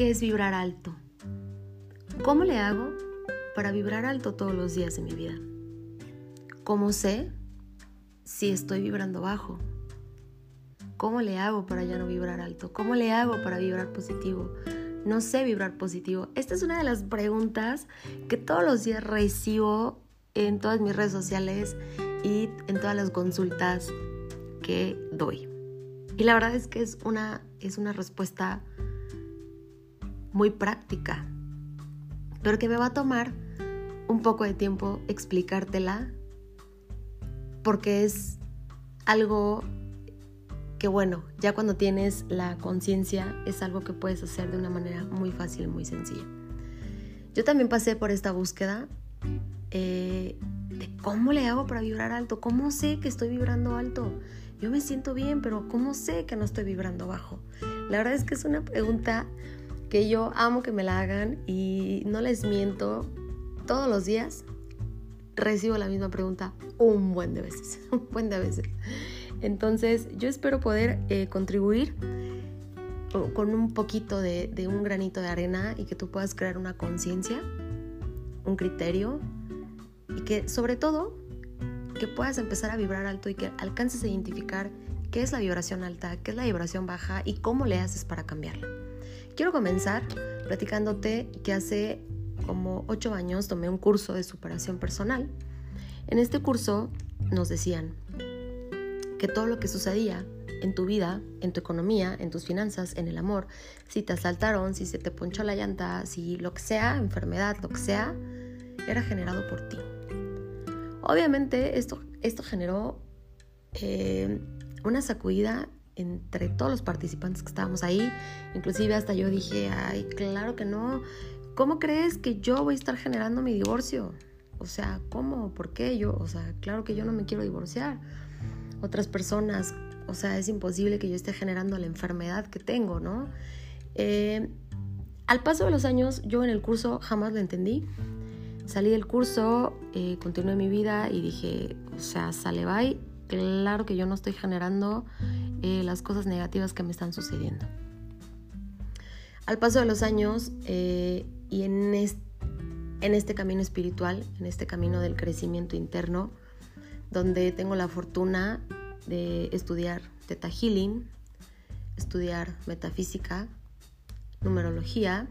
qué es vibrar alto. ¿Cómo le hago para vibrar alto todos los días de mi vida? ¿Cómo sé si estoy vibrando bajo? ¿Cómo le hago para ya no vibrar alto? ¿Cómo le hago para vibrar positivo? No sé vibrar positivo. Esta es una de las preguntas que todos los días recibo en todas mis redes sociales y en todas las consultas que doy. Y la verdad es que es una, es una respuesta muy práctica, pero que me va a tomar un poco de tiempo explicártela porque es algo que bueno, ya cuando tienes la conciencia es algo que puedes hacer de una manera muy fácil, muy sencilla. Yo también pasé por esta búsqueda eh, de cómo le hago para vibrar alto, cómo sé que estoy vibrando alto. Yo me siento bien, pero ¿cómo sé que no estoy vibrando bajo? La verdad es que es una pregunta que yo amo que me la hagan y no les miento, todos los días recibo la misma pregunta un buen de veces, un buen de veces. Entonces yo espero poder eh, contribuir con un poquito de, de, un granito de arena y que tú puedas crear una conciencia, un criterio y que sobre todo que puedas empezar a vibrar alto y que alcances a identificar qué es la vibración alta, qué es la vibración baja y cómo le haces para cambiarla. Quiero comenzar platicándote que hace como ocho años tomé un curso de superación personal. En este curso nos decían, que todo lo que sucedía en tu vida, en tu economía, en tus finanzas, en el amor, si te asaltaron, si se te ponchó la llanta, si lo que sea, enfermedad, lo que sea, era generado por ti. Obviamente esto, esto generó eh, una sacudida entre todos los participantes que estábamos ahí. Inclusive hasta yo dije, ay, claro que no. ¿Cómo crees que yo voy a estar generando mi divorcio? O sea, ¿cómo? ¿Por qué yo? O sea, claro que yo no me quiero divorciar otras personas. O sea, es imposible que yo esté generando la enfermedad que tengo, ¿no? Eh, al paso de los años, yo en el curso jamás lo entendí. Salí del curso, eh, continué mi vida y dije, o sea, sale bye. Claro que yo no estoy generando eh, las cosas negativas que me están sucediendo. Al paso de los años y en en este camino espiritual, en este camino del crecimiento interno, donde tengo la fortuna de estudiar Theta Healing, estudiar metafísica, numerología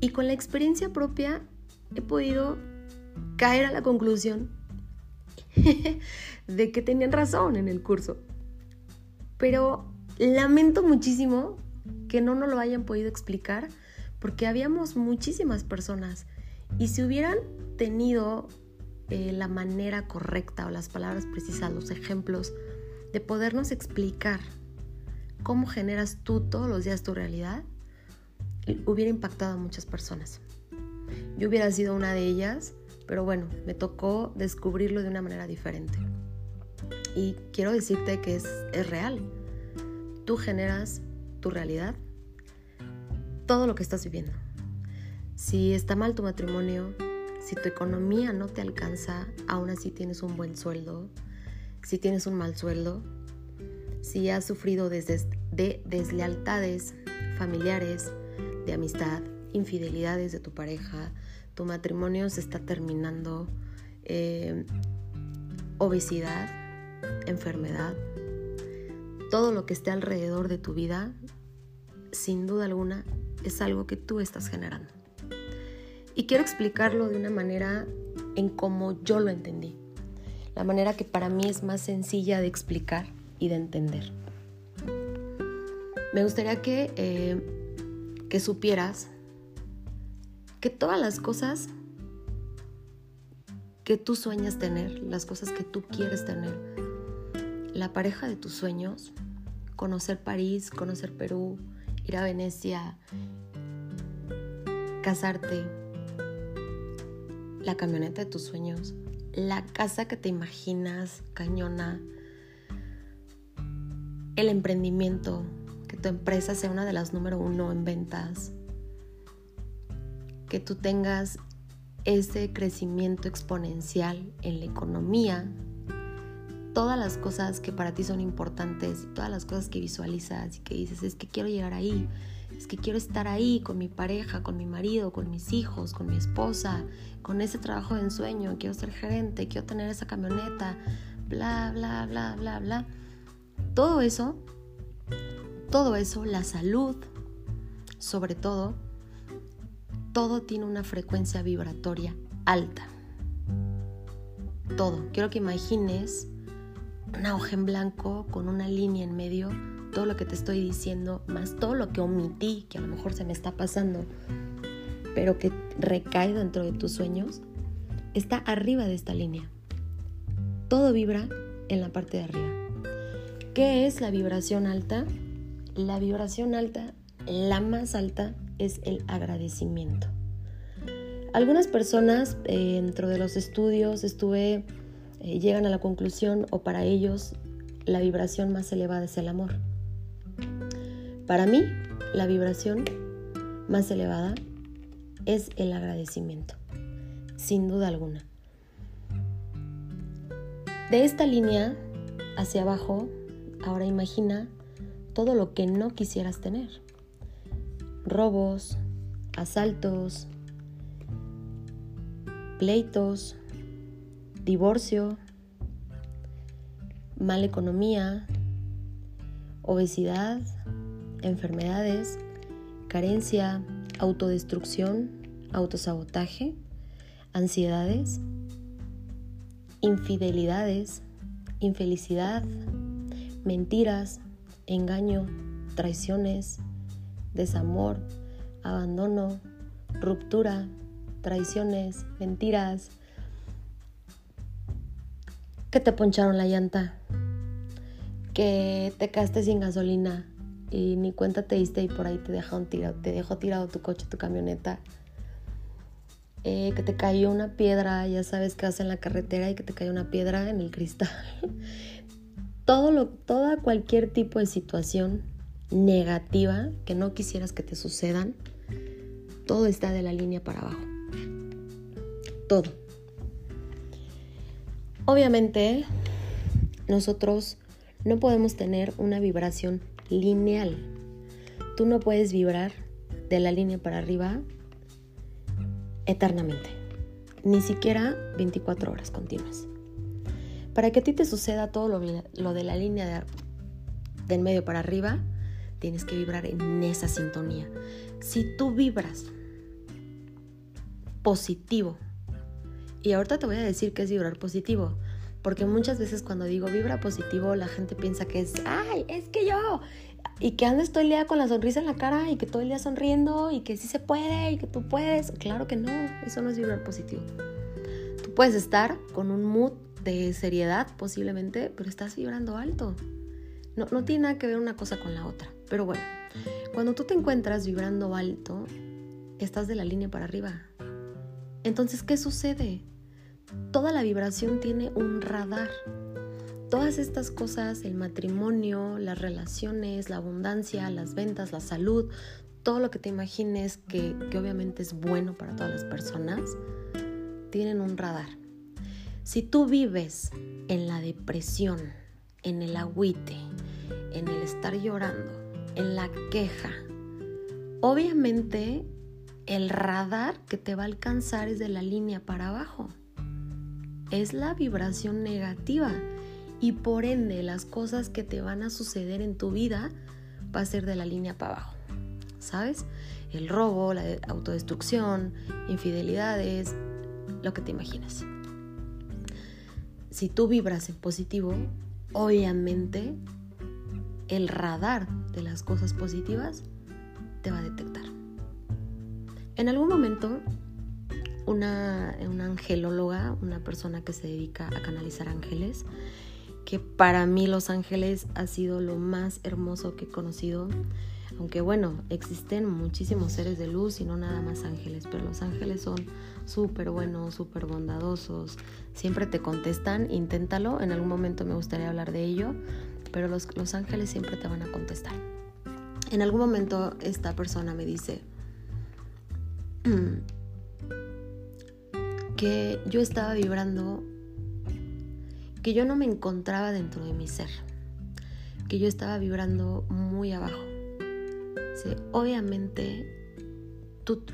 y con la experiencia propia he podido caer a la conclusión de que tenían razón en el curso. Pero lamento muchísimo que no nos lo hayan podido explicar porque habíamos muchísimas personas y si hubieran tenido eh, la manera correcta o las palabras precisas, los ejemplos, de podernos explicar cómo generas tú todos los días tu realidad, hubiera impactado a muchas personas. Yo hubiera sido una de ellas, pero bueno, me tocó descubrirlo de una manera diferente. Y quiero decirte que es, es real. Tú generas tu realidad, todo lo que estás viviendo. Si está mal tu matrimonio, si tu economía no te alcanza, aún así tienes un buen sueldo, si tienes un mal sueldo, si has sufrido desde de deslealtades familiares, de amistad, infidelidades de tu pareja, tu matrimonio se está terminando, eh, obesidad, enfermedad, todo lo que esté alrededor de tu vida, sin duda alguna, es algo que tú estás generando. Y quiero explicarlo de una manera en como yo lo entendí. La manera que para mí es más sencilla de explicar y de entender. Me gustaría que, eh, que supieras que todas las cosas que tú sueñas tener, las cosas que tú quieres tener, la pareja de tus sueños, conocer París, conocer Perú, ir a Venecia, casarte, la camioneta de tus sueños, la casa que te imaginas, cañona, el emprendimiento, que tu empresa sea una de las número uno en ventas, que tú tengas ese crecimiento exponencial en la economía, todas las cosas que para ti son importantes, todas las cosas que visualizas y que dices, es que quiero llegar ahí, es que quiero estar ahí con mi pareja, con mi marido, con mis hijos, con mi esposa, con ese trabajo de ensueño, quiero ser gerente, quiero tener esa camioneta, bla, bla, bla, bla, bla. Todo eso, todo eso, la salud, sobre todo, todo tiene una frecuencia vibratoria alta. Todo. Quiero que imagines una hoja en blanco con una línea en medio, todo lo que te estoy diciendo, más todo lo que omití, que a lo mejor se me está pasando, pero que recae dentro de tus sueños, está arriba de esta línea. Todo vibra en la parte de arriba. ¿Qué es la vibración alta? La vibración alta, la más alta, es el agradecimiento. Algunas personas eh, dentro de los estudios estuve eh, llegan a la conclusión o para ellos la vibración más elevada es el amor. Para mí, la vibración más elevada es el agradecimiento, sin duda alguna. De esta línea hacia abajo, ahora imagina todo lo que no quisieras tener. Robos, asaltos, pleitos, divorcio, mala economía, obesidad, enfermedades, carencia, autodestrucción, autosabotaje, ansiedades, infidelidades, infelicidad, mentiras, engaño, traiciones, desamor, abandono, ruptura, traiciones, mentiras, que te poncharon la llanta, que te quedaste sin gasolina y ni cuenta te diste y por ahí te dejaron tirado, te dejó tirado tu coche, tu camioneta, eh, que te cayó una piedra, ya sabes que vas en la carretera y que te cayó una piedra en el cristal. Todo lo, toda cualquier tipo de situación negativa que no quisieras que te sucedan, todo está de la línea para abajo. Todo. Obviamente, nosotros no podemos tener una vibración lineal. Tú no puedes vibrar de la línea para arriba eternamente, ni siquiera 24 horas continuas. Para que a ti te suceda todo lo, de la línea de, del medio para arriba, tienes que vibrar en esa sintonía. Si tú vibras positivo y ahorita te voy a decir qué es vibrar positivo. Porque muchas veces cuando digo vibra positivo, la gente piensa que es, ay, es que yo. Y que ando estoy el día con la sonrisa en la cara y que todo el día sonriendo y que sí se puede y que tú puedes. Claro que no, eso no es vibrar positivo. Tú puedes estar con un mood de seriedad posiblemente, pero estás vibrando alto. No, no tiene nada que ver una cosa con la otra. Pero bueno, cuando tú te encuentras vibrando alto, estás de la línea para arriba. Entonces, ¿qué sucede? Toda la vibración tiene un radar. Todas estas cosas, el matrimonio, las relaciones, la abundancia, las ventas, la salud, todo lo que te imagines que, obviamente es bueno para todas las personas, tienen un radar. Si tú vives en la depresión, en el agüite, en el estar llorando, en la queja, obviamente el radar que te va a alcanzar es de la línea para abajo. Es la vibración negativa y por ende las cosas que te van a suceder en tu vida va a ser de la línea para abajo. ¿Sabes? El robo, la autodestrucción, infidelidades, lo que te imaginas. Si tú vibras en positivo, obviamente el radar de las cosas positivas te va a detectar. En algún momento, una, angelóloga, una persona que se dedica a canalizar ángeles, que para mí los ángeles ha sido lo más hermoso que he conocido. Aunque bueno, existen muchísimos seres de luz y no nada más ángeles, pero los ángeles son súper buenos, súper bondadosos, siempre te contestan, inténtalo, en algún momento me gustaría hablar de ello, pero los, los ángeles siempre te van a contestar. En algún momento esta persona me dice, que yo estaba vibrando, que yo no me encontraba dentro de mi ser, que yo estaba vibrando muy abajo. Obviamente,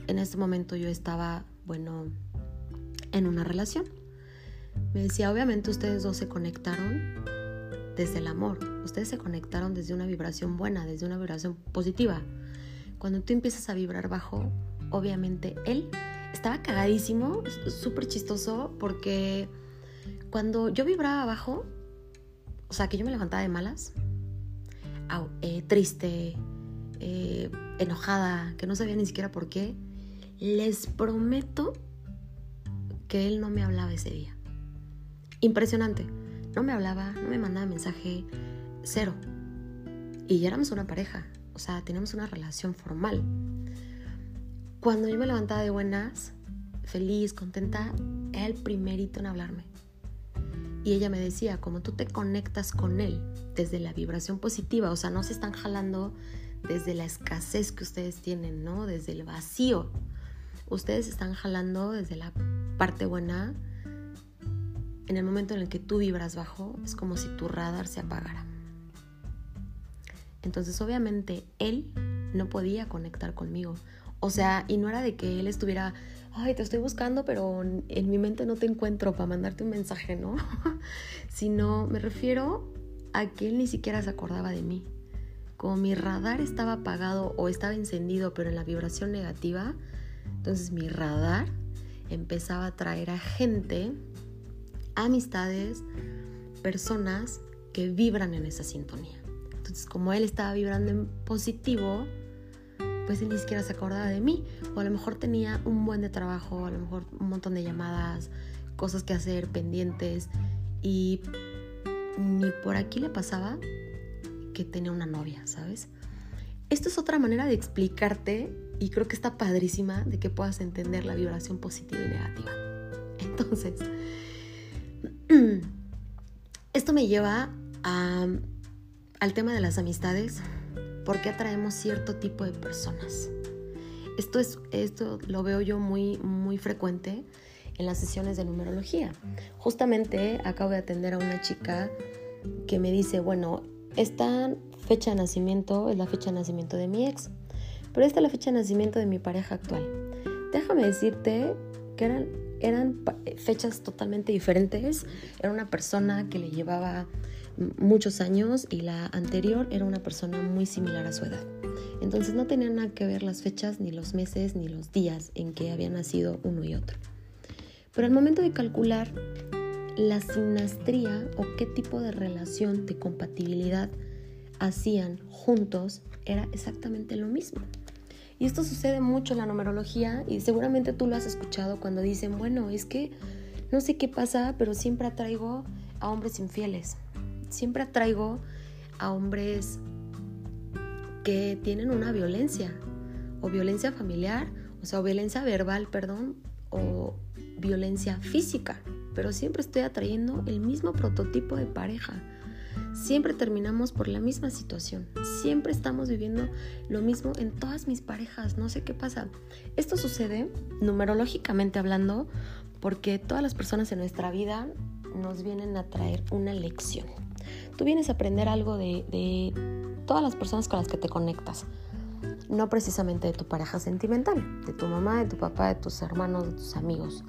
en este momento yo estaba, bueno, en una relación. Me decía, obviamente ustedes dos se conectaron desde el amor. Ustedes se conectaron desde una vibración buena, desde una vibración positiva. Cuando tú empiezas a vibrar bajo, obviamente él estaba cagadísimo, súper chistoso, porque cuando yo vibraba bajo, o sea, que yo me levantaba de malas, eh, triste, eh, enojada, que no sabía ni siquiera por qué, les prometo que él no me hablaba ese día. Impresionante. No me hablaba, no me mandaba mensaje, cero. Y ya éramos una pareja, o sea, teníamos una relación formal. Cuando yo me levantaba de buenas, feliz, contenta, era el primerito en hablarme. Y ella me decía, como tú te conectas con él desde la vibración positiva, o sea, no se están jalando desde la escasez que ustedes tienen, ¿no? Desde el vacío. Ustedes están jalando desde la parte buena en el momento en el que tú vibras bajo, es como si tu radar se apagara. Entonces obviamente él no podía conectar conmigo. O sea, y no era de que él estuviera, ay, te estoy buscando, pero en mi mente no te encuentro para mandarte un mensaje, ¿no? Sino me refiero a que él ni siquiera se acordaba de mí. Como mi radar estaba apagado o estaba encendido, pero en la vibración negativa, entonces mi radar empezaba a traer a gente amistades, personas que vibran en esa sintonía. Entonces, como él estaba vibrando en positivo, pues él ni siquiera se acordaba de mí. O a lo mejor tenía un buen de trabajo, a lo mejor un montón de llamadas, cosas que hacer, pendientes. Y ni por aquí le pasaba que tenía una novia, ¿sabes? Esto es otra manera de explicarte y creo que está padrísima de que puedas entender la vibración positiva y negativa. Entonces, Esto me lleva al tema de las amistades, porque atraemos cierto tipo de personas. Esto, es, esto lo veo yo muy, muy frecuente en las sesiones de numerología. Justamente acabo de atender a una chica que me dice, bueno, esta fecha de nacimiento es la fecha de nacimiento de mi ex, pero esta es la fecha de nacimiento de mi pareja actual. Déjame decirte que eran fechas totalmente diferentes. Era una persona que le llevaba muchos años y la anterior era una persona muy similar a su edad. Entonces no tenían nada que ver las fechas, ni los meses, ni los días en que había nacido uno y otro. Pero al momento de calcular la sinastría o qué tipo de relación de compatibilidad hacían juntos, era exactamente lo mismo. Y esto sucede mucho en la numerología y seguramente tú lo has escuchado cuando dicen, bueno, es que no sé qué pasa, pero siempre atraigo a hombres infieles. Siempre atraigo a hombres que tienen una violencia o violencia familiar, o sea, violencia verbal, perdón, o violencia física, pero siempre estoy atrayendo el mismo prototipo de pareja siempre terminamos por la misma situación. Siempre estamos viviendo lo mismo en todas mis parejas. No sé qué pasa. Esto sucede, numerológicamente hablando, porque todas las personas en nuestra vida nos vienen a traer una lección. Tú vienes a aprender algo de, todas las personas con las que te conectas. No precisamente de tu pareja sentimental, de tu mamá, de tu papá, de tus hermanos, de tus amigos.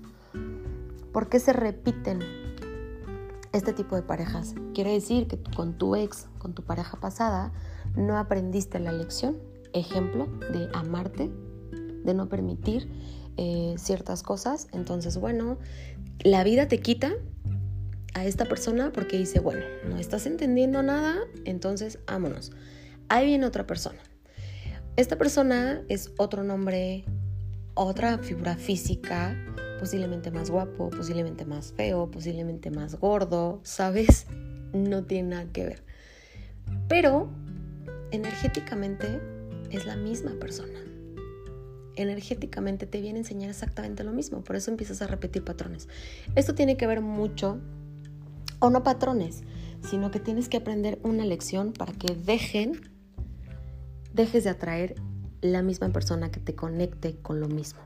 ¿Por qué se repiten este tipo de parejas. Quiere decir que con tu ex, con tu pareja pasada, no aprendiste la lección, ejemplo, de amarte, de no permitir eh, ciertas cosas. Entonces, bueno, la vida te quita a esta persona porque dice, bueno, no estás entendiendo nada, entonces vámonos. Ahí viene otra persona. Esta persona es otro nombre, otra figura física, posiblemente más guapo, posiblemente más feo, posiblemente más gordo, ¿sabes? No tiene nada que ver. Pero energéticamente es la misma persona. Energéticamente te viene a enseñar exactamente lo mismo, por eso empiezas a repetir patrones. Esto tiene que ver mucho, o no patrones, sino que tienes que aprender una lección para que dejen, dejes de atraer la misma persona que te conecte con lo mismo.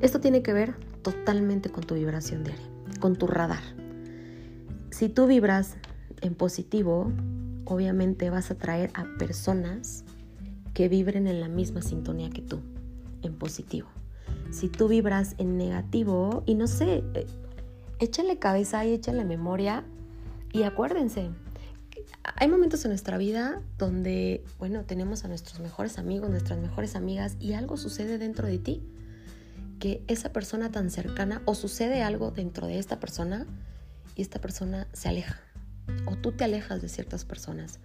Esto tiene que ver totalmente con tu vibración diaria, con tu radar. Si tú vibras en positivo, obviamente vas a traer a personas que vibren en la misma sintonía que tú, en positivo. Si tú vibras en negativo, y no sé, eh, échale cabeza y échale memoria y acuérdense, hay momentos en nuestra vida donde, bueno, tenemos a nuestros mejores amigos, nuestras mejores amigas y algo sucede dentro de ti, que esa persona tan cercana o sucede algo dentro de esta persona y esta persona se aleja o tú te alejas de ciertas personas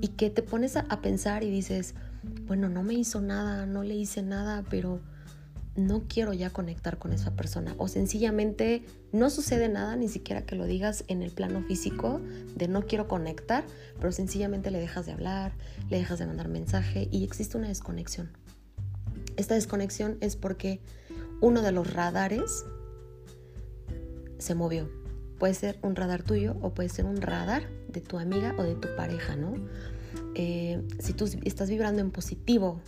y que te pones a, pensar y dices, bueno, no me hizo nada, no le hice nada, pero no quiero ya conectar con esa persona o sencillamente no sucede nada, ni siquiera que lo digas en el plano físico de no quiero conectar, pero sencillamente le dejas de hablar, le dejas de mandar mensaje y existe una desconexión. Esta desconexión es porque uno de los radares se movió. Puede ser un radar tuyo o puede ser un radar de tu amiga o de tu pareja, ¿no? Eh, si tú estás vibrando en positivo,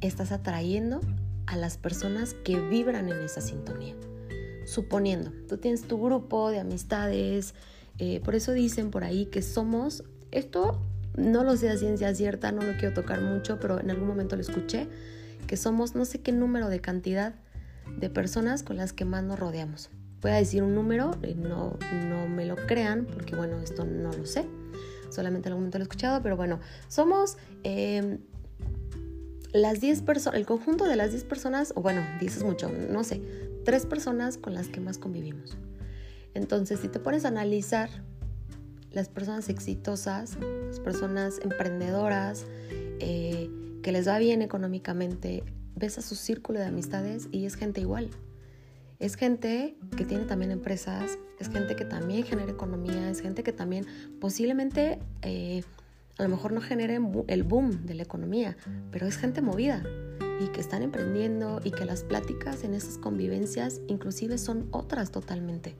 estás atrayendo a las personas que vibran en esa sintonía. Suponiendo, tú tienes tu grupo de amistades, eh, por eso dicen por ahí que somos, esto no lo sé a ciencia cierta, no lo quiero tocar mucho, pero en algún momento lo escuché, que somos no sé qué número de cantidad de personas con las que más nos rodeamos. Voy a decir un número, no, no me lo crean, porque bueno, esto no lo sé, solamente en algún momento lo he escuchado, pero bueno, somos em, las 10 personas, el conjunto de las 10 personas, o bueno, dices mucho, no sé, tres personas con las que más convivimos. Entonces, si te pones a analizar las personas exitosas, las personas emprendedoras, eh, que les va bien económicamente, ves a su círculo de amistades y es gente igual. Es gente que tiene también empresas, es gente que también genera economía, es gente que también posiblemente eh, a lo mejor no generen el boom de la economía, pero es gente movida y que están emprendiendo y que las pláticas en esas convivencias inclusive son otras totalmente.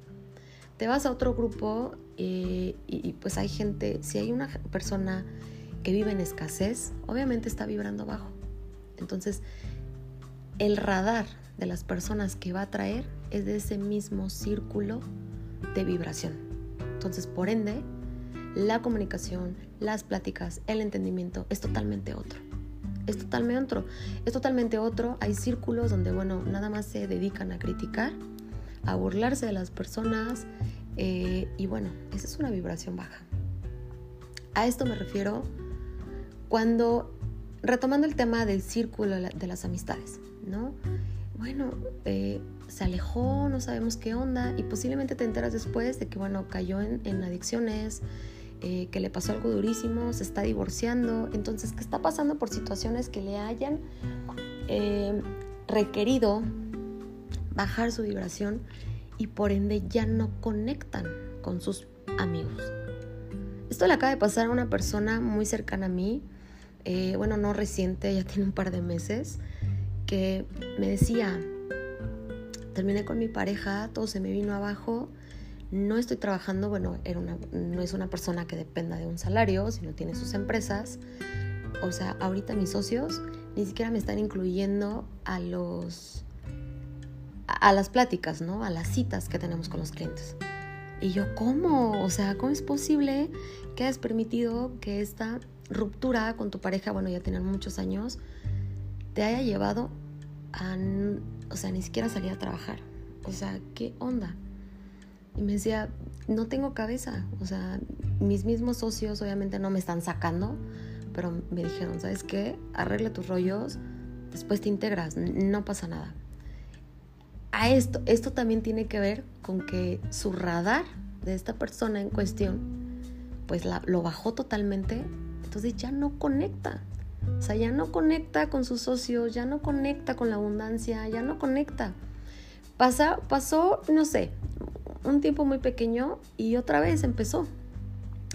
Te vas a otro grupo eh, y, pues hay gente, si hay una persona que vive en escasez, obviamente está vibrando bajo. Entonces, el radar de las personas que va a traer es de ese mismo círculo de vibración. Entonces, por ende, la comunicación, las pláticas, el entendimiento es totalmente otro. Es totalmente otro. Es totalmente otro. Hay círculos donde, bueno, nada más se dedican a criticar, a burlarse de las personas eh, y bueno, esa es una vibración baja. A esto me refiero cuando, retomando el tema del círculo de las amistades, ¿no? Bueno, eh, se alejó, no sabemos qué onda y posiblemente te enteras después de que, bueno, cayó en, adicciones, eh, que le pasó algo durísimo, se está divorciando, entonces que está pasando por situaciones que le hayan eh, requerido bajar su vibración y por ende ya no conectan con sus amigos. Esto le acaba de pasar a una persona muy cercana a mí, eh, bueno, no reciente, ya tiene un par de meses, que me decía, terminé con mi pareja, todo se me vino abajo no estoy trabajando, bueno, era una, no es una persona que dependa de un salario, sino tiene sus empresas. O sea, ahorita mis socios ni siquiera me están incluyendo a los a las pláticas, ¿no? A las citas que tenemos con los clientes. Y yo, ¿cómo? O sea, ¿cómo es posible que hayas permitido que esta ruptura con tu pareja, bueno, ya tienen muchos años, te haya llevado a, o sea, ni siquiera salir a trabajar? O sea, ¿qué onda? Y me decía, no tengo cabeza. O sea, mis mismos socios obviamente no me están sacando, pero me dijeron, ¿sabes qué? Arregla tus rollos, después te integras, no pasa nada. A esto, esto también tiene que ver con que su radar de esta persona en cuestión, pues lo bajó totalmente, entonces ya no conecta. O sea, ya no conecta con sus socios, ya no conecta con la abundancia, ya no conecta. Pasa, pasó, no sé, un tiempo muy pequeño y otra vez empezó.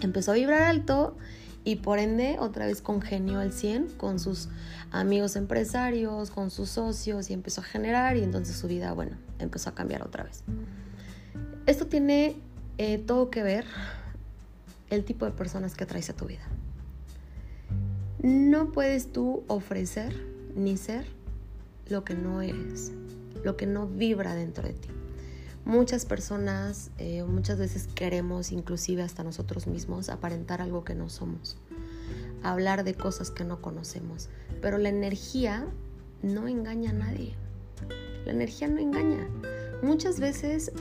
Empezó a vibrar alto y por ende otra vez congenió al 100 con sus amigos empresarios, con sus socios y empezó a generar y entonces su vida, bueno, empezó a cambiar otra vez. Esto tiene eh, todo que ver el tipo de personas que traes a tu vida. No puedes tú ofrecer ni ser lo que no eres, lo que no vibra dentro de ti. Muchas personas, eh, muchas veces queremos, inclusive hasta nosotros mismos, aparentar algo que no somos. hablar de cosas que no conocemos. Pero la energía no engaña a nadie. La energía no engaña. Muchas veces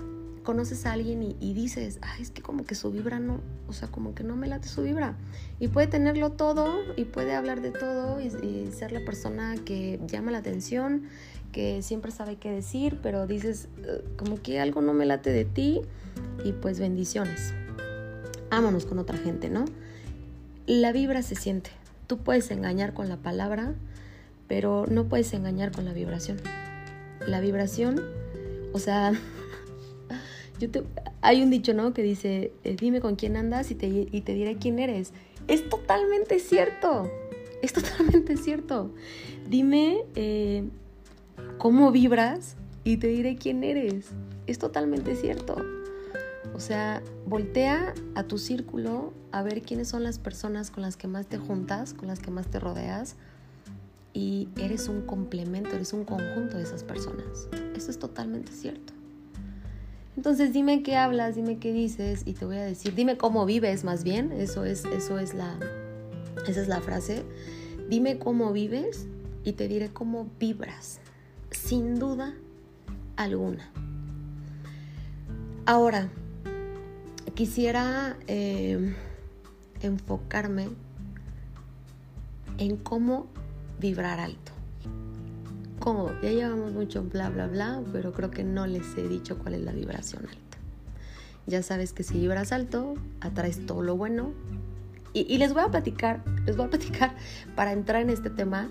conoces a alguien y, dices, Ay, es que como que su vibra no, o sea, como que no me late su vibra. Y puede tenerlo todo y puede hablar de todo y, ser la persona que llama la atención, que siempre sabe qué decir, pero dices, como que algo no me late de ti y pues bendiciones. Ámonos con otra gente, ¿no? La vibra se siente. Tú puedes engañar con la palabra, pero no puedes engañar con la vibración. La vibración, o sea, hay un dicho, ¿no? Que dice, eh, dime con quién andas y te, y te diré quién eres. Es totalmente cierto. Es totalmente cierto. Dime eh, cómo vibras y te diré quién eres. Es totalmente cierto. O sea, voltea a tu círculo a ver quiénes son las personas con las que más te juntas, con las que más te rodeas. Y eres un complemento, eres un conjunto de esas personas. Eso es totalmente cierto. Entonces dime qué hablas, dime qué dices y te voy a decir, dime cómo vives más bien, eso es, eso es la, esa es la frase. Dime cómo vives y te diré cómo vibras, sin duda alguna. Ahora, quisiera eh, enfocarme en cómo vibrar alto. ¿Cómo? Ya llevamos mucho bla, bla, bla, pero creo que no les he dicho cuál es la vibración alta. Ya sabes que si vibras alto, atraes todo lo bueno. Y, y les voy a platicar, les voy a platicar para entrar en este tema,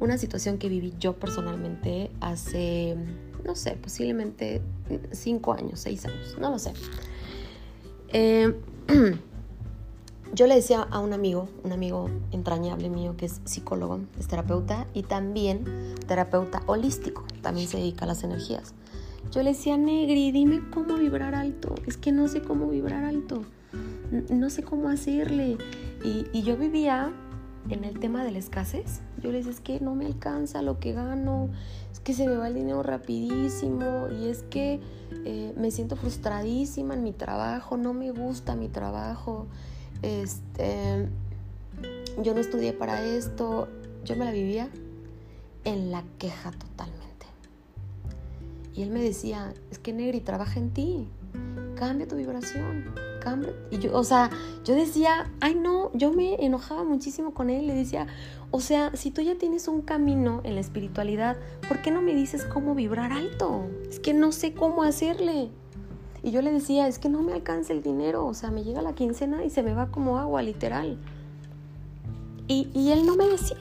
una situación que viví yo personalmente hace, no sé, posiblemente cinco años, seis años, no lo sé. Eh, yo le decía a un amigo, un amigo entrañable mío que es psicólogo, es terapeuta y también terapeuta holístico, también se dedica a las energías. Yo le decía, Negri, dime cómo vibrar alto, es que no sé cómo vibrar alto, no sé cómo hacerle. Y, yo vivía en el tema de la escasez. Yo le decía, es que no me alcanza lo que gano, es que se me va el dinero rapidísimo y es que eh, me siento frustradísima en mi trabajo, no me gusta mi trabajo, este, yo no estudié para esto, yo me la vivía en la queja totalmente. Y él me decía, es que Negri, trabaja en ti, cambia tu vibración, cambia. Y yo, o sea, yo decía, ay no, yo me enojaba muchísimo con él, le decía, o sea, si tú ya tienes un camino en la espiritualidad, ¿por qué no me dices cómo vibrar alto? Es que no sé cómo hacerle. Y yo le decía, es que no me alcanza el dinero, o sea, me llega la quincena y se me va como agua, literal. Y, y él no me decía.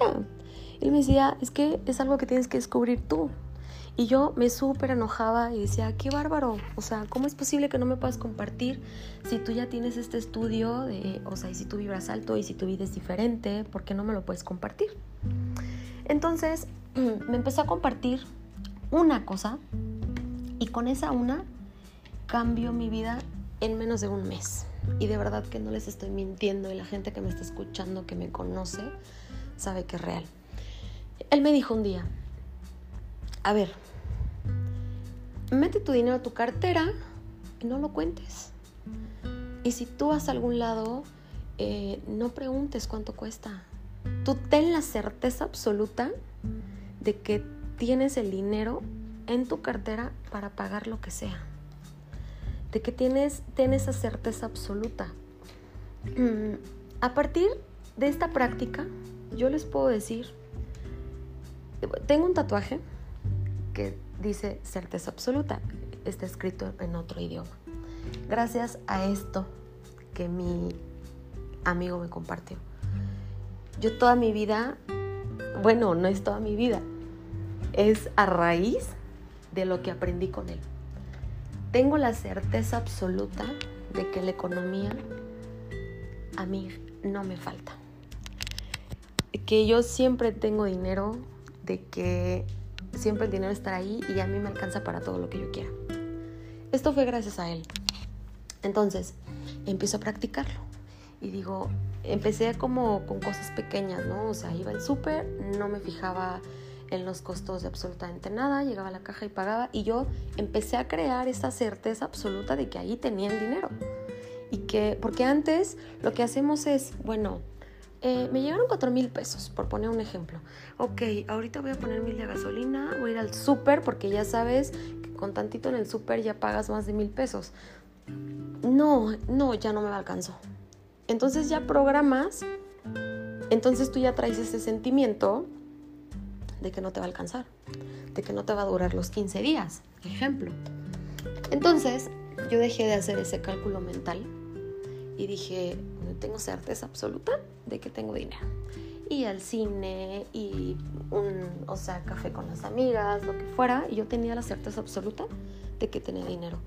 Él me decía, es que es algo que tienes que descubrir tú. Y yo me súper enojaba y decía, qué bárbaro, o sea, ¿cómo es posible que no me puedas compartir si tú ya tienes este estudio de, o sea, y si tú vibras alto y si tu vida es diferente, ¿por qué no me lo puedes compartir? Entonces, me empezó a compartir una cosa y con esa una cambió mi vida en menos de un mes. Y de verdad que no les estoy mintiendo y la gente que me está escuchando, que me conoce, sabe que es real. Él me dijo un día, a ver, mete tu dinero a tu cartera y no lo cuentes. Y si tú vas a algún lado, eh, no preguntes cuánto cuesta. Tú ten la certeza absoluta de que tienes el dinero en tu cartera para pagar lo que sea. De que tienes, ten esa certeza absoluta. Mm, a partir de esta práctica, yo les puedo decir, tengo un tatuaje que dice certeza absoluta. Está escrito en otro idioma. Gracias a esto que mi amigo me compartió. Yo toda mi vida, bueno, no es toda mi vida, es a raíz de lo que aprendí con él. Tengo la certeza absoluta de que la economía a mí no me falta. Que yo siempre tengo dinero, de que siempre el dinero estará ahí y a mí me alcanza para todo lo que yo quiera. Esto fue gracias a él. Entonces, empiezo a practicarlo. Y digo, empecé como con cosas pequeñas, ¿no? O sea, iba al súper, no me fijaba en los costos de absolutamente nada, llegaba a la caja y pagaba y yo empecé a crear esa certeza absoluta de que ahí tenía el dinero. Y que, porque antes lo que hacemos es, bueno, eh, me llegaron cuatro mil pesos, por poner un ejemplo. Ok, ahorita voy a poner mil de gasolina, voy al súper, porque ya sabes que con tantito en el súper ya pagas más de mil pesos. No, no, ya no me alcanzó. Entonces ya programas, entonces tú ya traes ese sentimiento de que no te va a alcanzar, de que no te va a durar los 15 días, ejemplo. Entonces yo dejé de hacer ese cálculo mental y dije, tengo certeza absoluta de que tengo dinero. Y al cine y un, o sea, café con las amigas, lo que fuera, y yo tenía la certeza absoluta de que tenía dinero.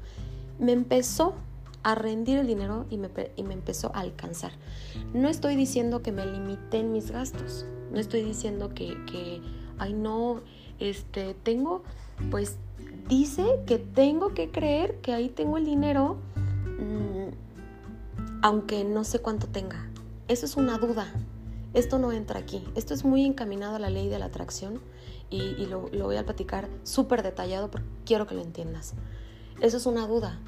Me empezó a rendir el dinero y me, y me empezó a alcanzar. No estoy diciendo que me limité en mis gastos, no estoy diciendo que ay no, este, tengo, pues dice que tengo que creer que ahí tengo el dinero, mm, aunque no sé cuánto tenga. Eso es una duda. Esto no entra aquí. Esto es muy encaminado a la ley de la atracción y, lo, lo voy a platicar súper detallado porque quiero que lo entiendas. Eso es una duda.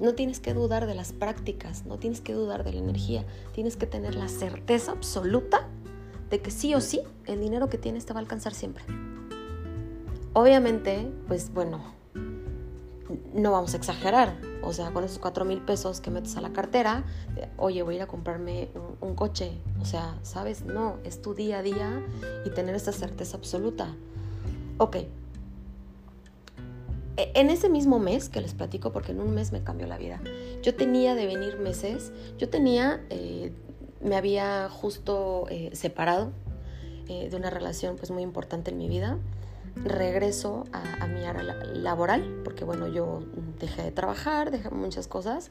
No tienes que dudar de las prácticas, no tienes que dudar de la energía, tienes que tener la certeza absoluta de que sí o sí el dinero que tienes te va a alcanzar siempre. Obviamente, pues bueno, no vamos a exagerar. O sea, con esos cuatro mil pesos que metes a la cartera, oye, voy a ir a comprarme un, coche. O sea, ¿sabes? No, es tu día a día y tener esa certeza absoluta. Ok. E, en ese mismo mes que les platico, porque en un mes me cambió la vida, yo tenía de venir meses, yo tenía, eh, me había justo eh, separado eh, de una relación pues muy importante en mi vida. Regreso a, mi área laboral, porque bueno, yo dejé de trabajar, dejé muchas cosas.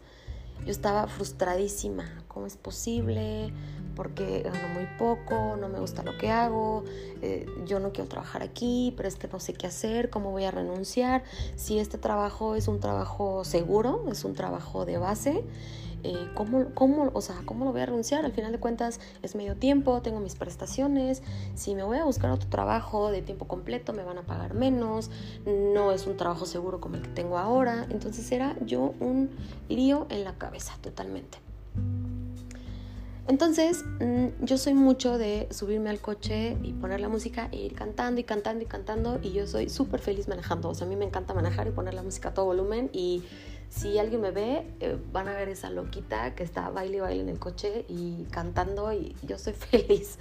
Yo estaba frustradísima, ¿cómo es posible? Porque gano muy poco, no me gusta lo que hago, eh, yo no quiero trabajar aquí, pero es que no sé qué hacer, cómo voy a renunciar, si este trabajo es un trabajo seguro, es un trabajo de base, eh, ¿cómo, cómo, o sea, ¿cómo lo voy a renunciar? Al final de cuentas es medio tiempo, tengo mis prestaciones, si me voy a buscar otro trabajo de tiempo completo me van a pagar menos, no es un trabajo seguro como el que tengo ahora, entonces era yo un lío en la cabeza totalmente. Entonces, mm, yo soy mucho de subirme al coche y poner la música e ir cantando y cantando y cantando y yo soy súper feliz manejando. O sea, a mí me encanta manejar y poner la música a todo volumen y si alguien me ve, eh, van a ver esa loquita que está baile y baile en el coche y cantando y yo soy feliz.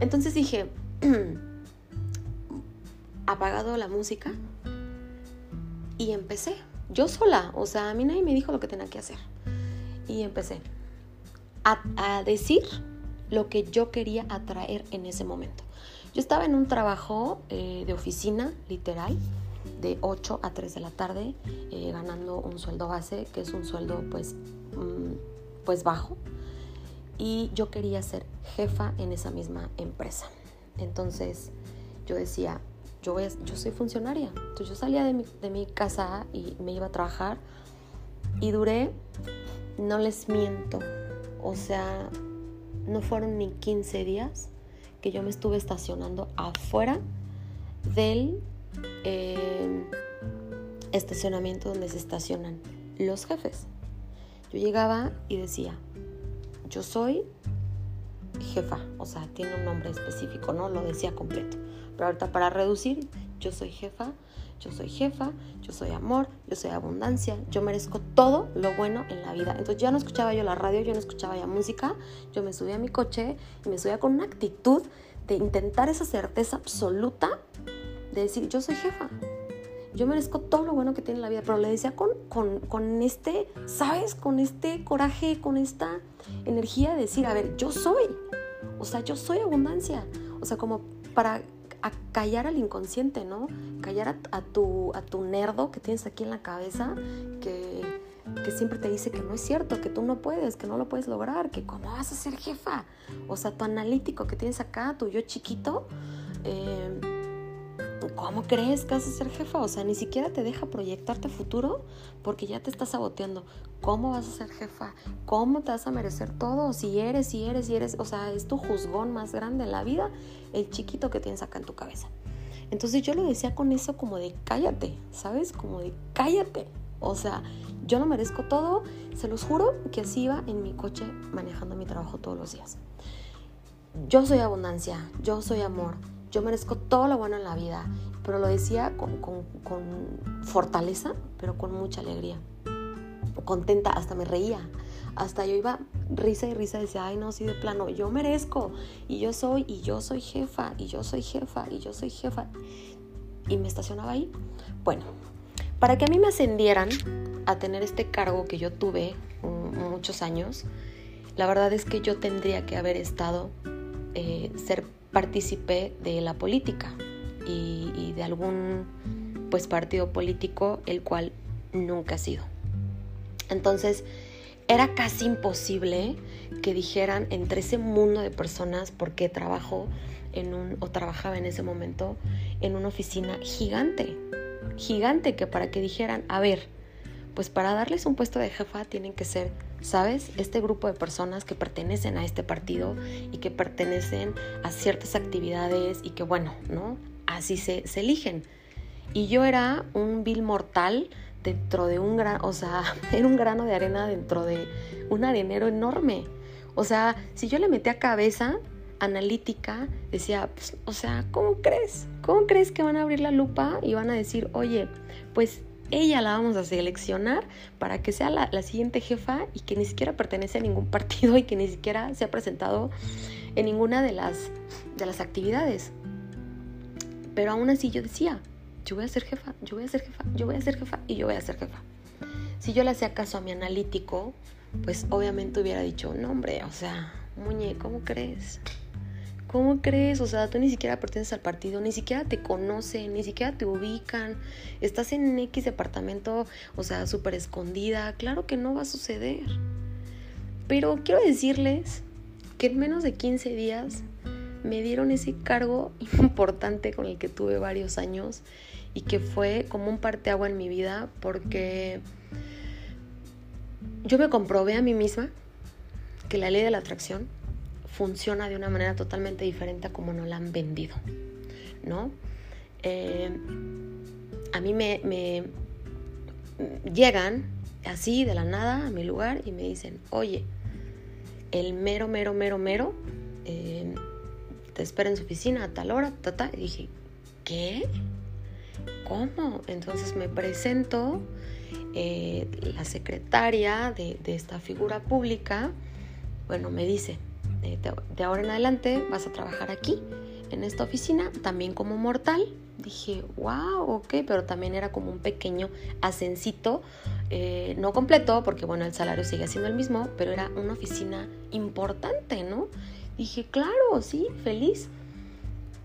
Entonces dije, apagado la música y empecé. Yo sola, o sea, a mí nadie me dijo lo que tenía que hacer. Y empecé a, decir lo que yo quería atraer en ese momento. Yo estaba en un trabajo eh, de oficina, literal, de 8 a 3 de la tarde, eh, ganando un sueldo base, que es un sueldo pues, mm, pues bajo. Y yo quería ser jefa en esa misma empresa. Entonces yo decía, yo, yo soy funcionaria. Entonces yo salía de mi, de mi casa y me iba a trabajar y duré, no les miento, o sea, no fueron ni 15 días que yo me estuve estacionando afuera del eh, estacionamiento donde se estacionan los jefes. Yo llegaba y decía, yo soy jefa, o sea, tiene un nombre específico, no lo decía completo. Pero ahorita para reducir, yo soy jefa, yo soy jefa, yo soy amor, yo soy abundancia, yo merezco todo lo bueno en la vida. Entonces ya no escuchaba yo la radio, yo no escuchaba ya música, yo me subía a mi coche y me subía con una actitud de intentar esa certeza absoluta de decir, yo soy jefa, yo merezco todo lo bueno que tiene la vida, pero le decía con, con, con, este, ¿sabes? Con este coraje, con esta energía de decir, a ver, yo soy, o sea, yo soy abundancia, o sea, como para callar al inconsciente, ¿no? Callar a, tu, a tu nerdo que tienes aquí en la cabeza, que, que siempre te dice que no es cierto, que tú no puedes, que no lo puedes lograr, que cómo vas a ser jefa. O sea, tu analítico que tienes acá, tu yo chiquito, eh, ¿cómo crees que vas a ser jefa? O sea, ni siquiera te deja proyectarte futuro porque ya te estás saboteando. ¿Cómo vas a ser jefa? ¿Cómo te vas a merecer todo? Si eres, si eres, si eres. O sea, es tu juzgón más grande en la vida, el chiquito que tienes acá en tu cabeza. Entonces yo lo decía con eso como de cállate, ¿sabes? Como de cállate. O sea, yo no merezco todo. Se los juro que así iba en mi coche manejando mi trabajo todos los días. yo soy abundancia, yo soy amor, yo merezco todo lo bueno en la vida, pero lo decía con, fortaleza, pero con mucha alegría, contenta, hasta me reía, hasta yo iba risa y risa, decía, ay no, sí de plano, yo merezco, y yo soy, y yo soy jefa, y yo soy jefa, y yo soy jefa, y me estacionaba ahí. Bueno, para que a mí me ascendieran a tener este cargo que yo tuve muchos años, la verdad es que yo tendría que haber estado, eh, ser partícipe de la política y, de algún pues partido político el cual nunca ha sido. Entonces, era casi imposible que dijeran entre ese mundo de personas, porque trabajo en un, o trabajaba en ese momento en una oficina gigante, gigante, que para que dijeran, a ver, pues para darles un puesto de jefa tienen que ser, ¿sabes? Este grupo de personas que pertenecen a este partido y que pertenecen a ciertas actividades y que bueno, ¿no? Así se, se eligen. Y yo era un vil mortal dentro de un gran, o sea, era un grano de arena dentro de un arenero enorme. O sea, si yo le metía cabeza analítica, decía, pues, o sea, ¿cómo crees? ¿Cómo crees que van a abrir la lupa y van a decir, oye, pues ella la vamos a seleccionar para que sea la, siguiente jefa y que ni siquiera pertenece a ningún partido y que ni siquiera se ha presentado en ninguna de las, de las actividades. Pero aún así yo decía, yo voy a ser jefa, yo voy a ser jefa, yo voy a ser jefa y yo voy a ser jefa. Si yo le hacía caso a mi analítico, pues obviamente hubiera dicho, no hombre, o sea, Muñe, ¿cómo crees? ¿Cómo crees? O sea, tú ni siquiera perteneces al partido, ni siquiera te conocen, ni siquiera te ubican. Estás en X departamento, o sea, súper escondida. Claro que no va a suceder. Pero quiero decirles que en menos de 15 días me dieron ese cargo importante con el que tuve varios años y que fue como un parteagua en mi vida porque yo me comprobé a mí misma que la ley de la atracción funciona de una manera totalmente diferente a como nos la han vendido, ¿no? Eh, a mí me, llegan así de la nada a mi lugar y me dicen, oye, el mero, mero, mero, mero, eh, te espera en su oficina a tal hora, ta, Y dije, ¿qué? ¿Cómo? Entonces me presento, eh, la secretaria de esta figura pública, bueno, me dice, de, ahora en adelante vas a trabajar aquí, en esta oficina, también como mortal. Dije, wow, ok, pero también era como un pequeño ascencito, eh, no completo, porque bueno, el salario sigue siendo el mismo, pero era una oficina importante, ¿no? Dije, claro, sí, feliz.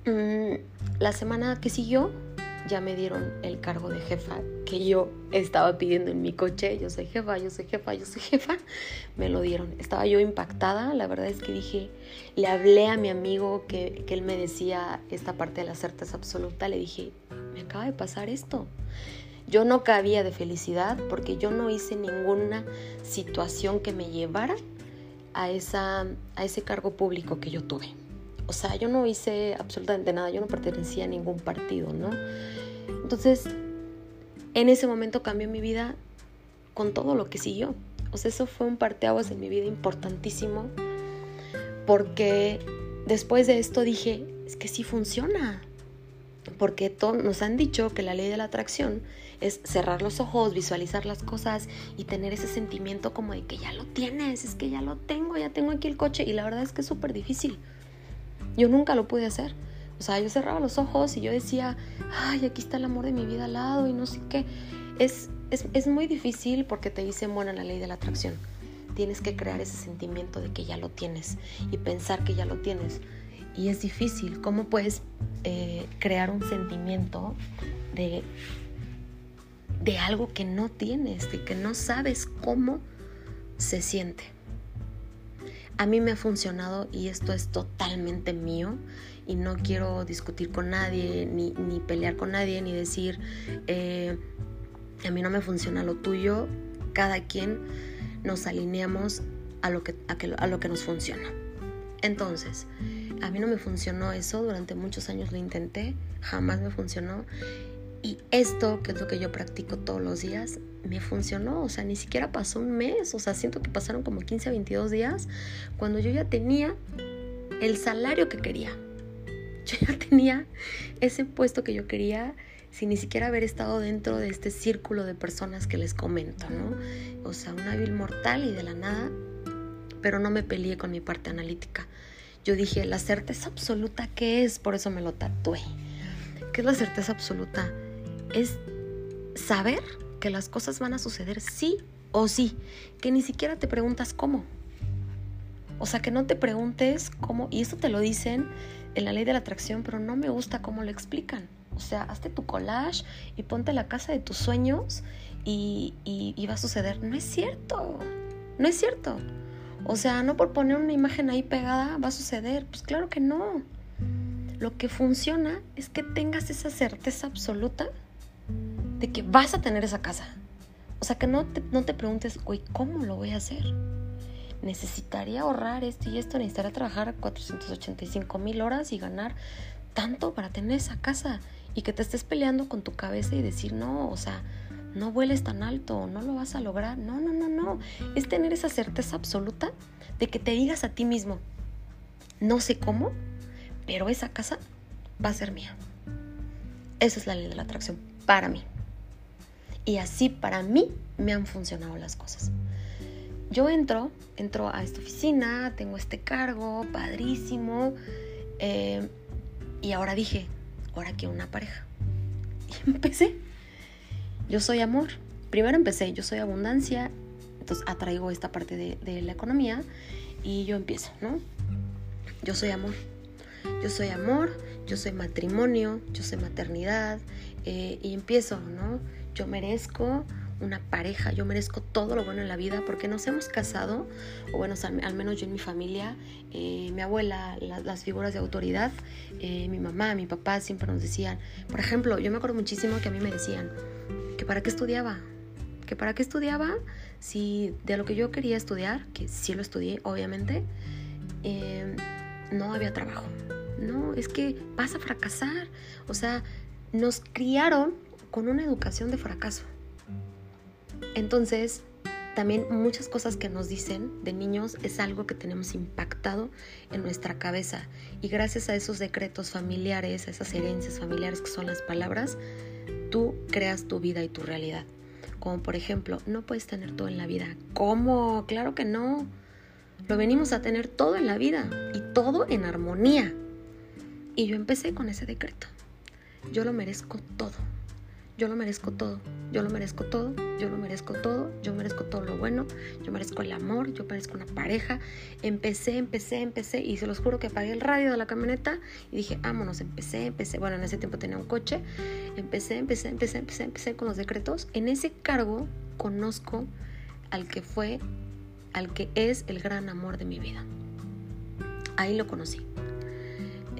Mm, la semana que siguió, ya me dieron el cargo de jefa que yo estaba pidiendo en mi coche. Yo soy jefa, yo soy jefa, yo soy jefa. Me lo dieron. Estaba yo impactada. La verdad es que dije, le hablé a mi amigo que, que él me decía esta parte de la certeza absoluta. Le dije, me acaba de pasar esto. Yo no cabía de felicidad porque yo no hice ninguna situación que me llevara a, esa, a ese cargo público que yo tuve. O sea, yo no hice absolutamente nada, yo no pertenecía a ningún partido, ¿no? Entonces, en ese momento cambió mi vida con todo lo que siguió. O sea, eso fue un parteaguas en mi vida importantísimo porque después de esto dije, es que sí funciona. Porque nos han dicho que la ley de la atracción es cerrar los ojos, visualizar las cosas y tener ese sentimiento como de que ya lo tienes, es que ya lo tengo, ya tengo aquí el coche y la verdad es que es súper difícil. Yo nunca lo pude hacer. O sea, yo cerraba los ojos y yo decía, ay, aquí está el amor de mi vida al lado y no sé qué. Es, es, muy difícil porque te dicen, bueno, la ley de la atracción. Tienes que crear ese sentimiento de que ya lo tienes y pensar que ya lo tienes. Y es difícil. ¿Cómo puedes eh, crear un sentimiento de, de algo que no tienes, de que no sabes cómo se siente? A mí me ha funcionado y esto es totalmente mío y no quiero discutir con nadie, ni, pelear con nadie, ni decir, eh, a mí no me funciona lo tuyo, cada quien nos alineamos a lo que, a lo que nos funciona. Entonces, a mí no me funcionó eso, durante muchos años lo intenté, jamás me funcionó y esto, que es lo que yo practico todos los días, me funcionó. O sea, ni siquiera pasó un mes. O sea, siento que pasaron como 15 a 22 días cuando yo ya tenía el salario que quería. Yo ya tenía ese puesto que yo quería sin ni siquiera haber estado dentro de este círculo de personas que les comento, ¿no? O sea, un hábil mortal y de la nada, pero no me peleé con mi parte analítica. Yo dije, la certeza absoluta, ¿qué es? Por eso me lo tatué. ¿Qué es la certeza absoluta? Es saber que las cosas van a suceder sí o sí, que ni siquiera te preguntas cómo. O sea, que no te preguntes cómo, y eso te lo dicen la ley de la atracción, pero no me gusta cómo lo explican. O sea, hazte tu collage y ponte la casa de tus sueños y, y, va a suceder. No es cierto, no es cierto. O sea, no por poner una imagen ahí pegada va a suceder. Pues claro que no. Lo que funciona es que tengas esa certeza absoluta de que vas a tener esa casa. O sea, que no te, no te preguntes, güey, ¿cómo lo voy a hacer? Necesitaría ahorrar esto y esto, necesitaría trabajar 485 mil horas y ganar tanto para tener esa casa y que te estés peleando con tu cabeza y decir, no, o sea, no vueles tan alto, no lo vas a lograr. No, no, no, no. Es tener esa certeza absoluta de que te digas a ti mismo, no sé cómo, pero esa casa va a ser mía. Esa es la ley de la atracción para mí. Y así para mí me han funcionado las cosas. Yo entro, entro a esta oficina, tengo este cargo, padrísimo. Eh, y ahora dije, ahora quiero una pareja. Y empecé. Yo soy amor. Primero empecé, yo soy abundancia, entonces atraigo esta parte de, la economía y yo empiezo, ¿no? Yo soy amor. Yo soy amor, yo soy matrimonio, yo soy maternidad eh, y empiezo, ¿no? Yo merezco una pareja, yo merezco todo lo bueno en la vida porque nos hemos casado, o bueno, al, menos yo en mi familia, eh, mi abuela, las figuras de autoridad, eh, mi mamá, mi papá siempre nos decían, por ejemplo, yo me acuerdo muchísimo que a mí me decían que para qué estudiaba, que para qué estudiaba si de lo que yo quería estudiar, que sí lo estudié, obviamente, eh, no había trabajo. No, es que vas a fracasar. O sea, nos criaron con una educación de fracaso. Entonces, también muchas cosas que nos dicen de niños es algo que tenemos impactado en nuestra cabeza y gracias a esos decretos familiares, a esas herencias familiares que son las palabras, tú creas tu vida y tu realidad. Como por ejemplo, no puedes tener todo en la vida. ¿Cómo? Claro que no. Lo venimos a tener todo en la vida y todo en armonía. Y yo empecé con ese decreto. Yo lo merezco todo yo lo merezco todo, yo lo merezco todo, yo lo merezco todo, yo merezco todo lo bueno, yo merezco el amor, yo merezco una pareja. Empecé, empecé, empecé y se los juro que apagué el radio de la camioneta y dije, vámonos, empecé, empecé. Bueno, en ese tiempo tenía un coche, empecé, empecé, empecé, empecé, empecé con los decretos. En ese cargo conozco al que fue, al que es el gran amor de mi vida. Ahí lo conocí.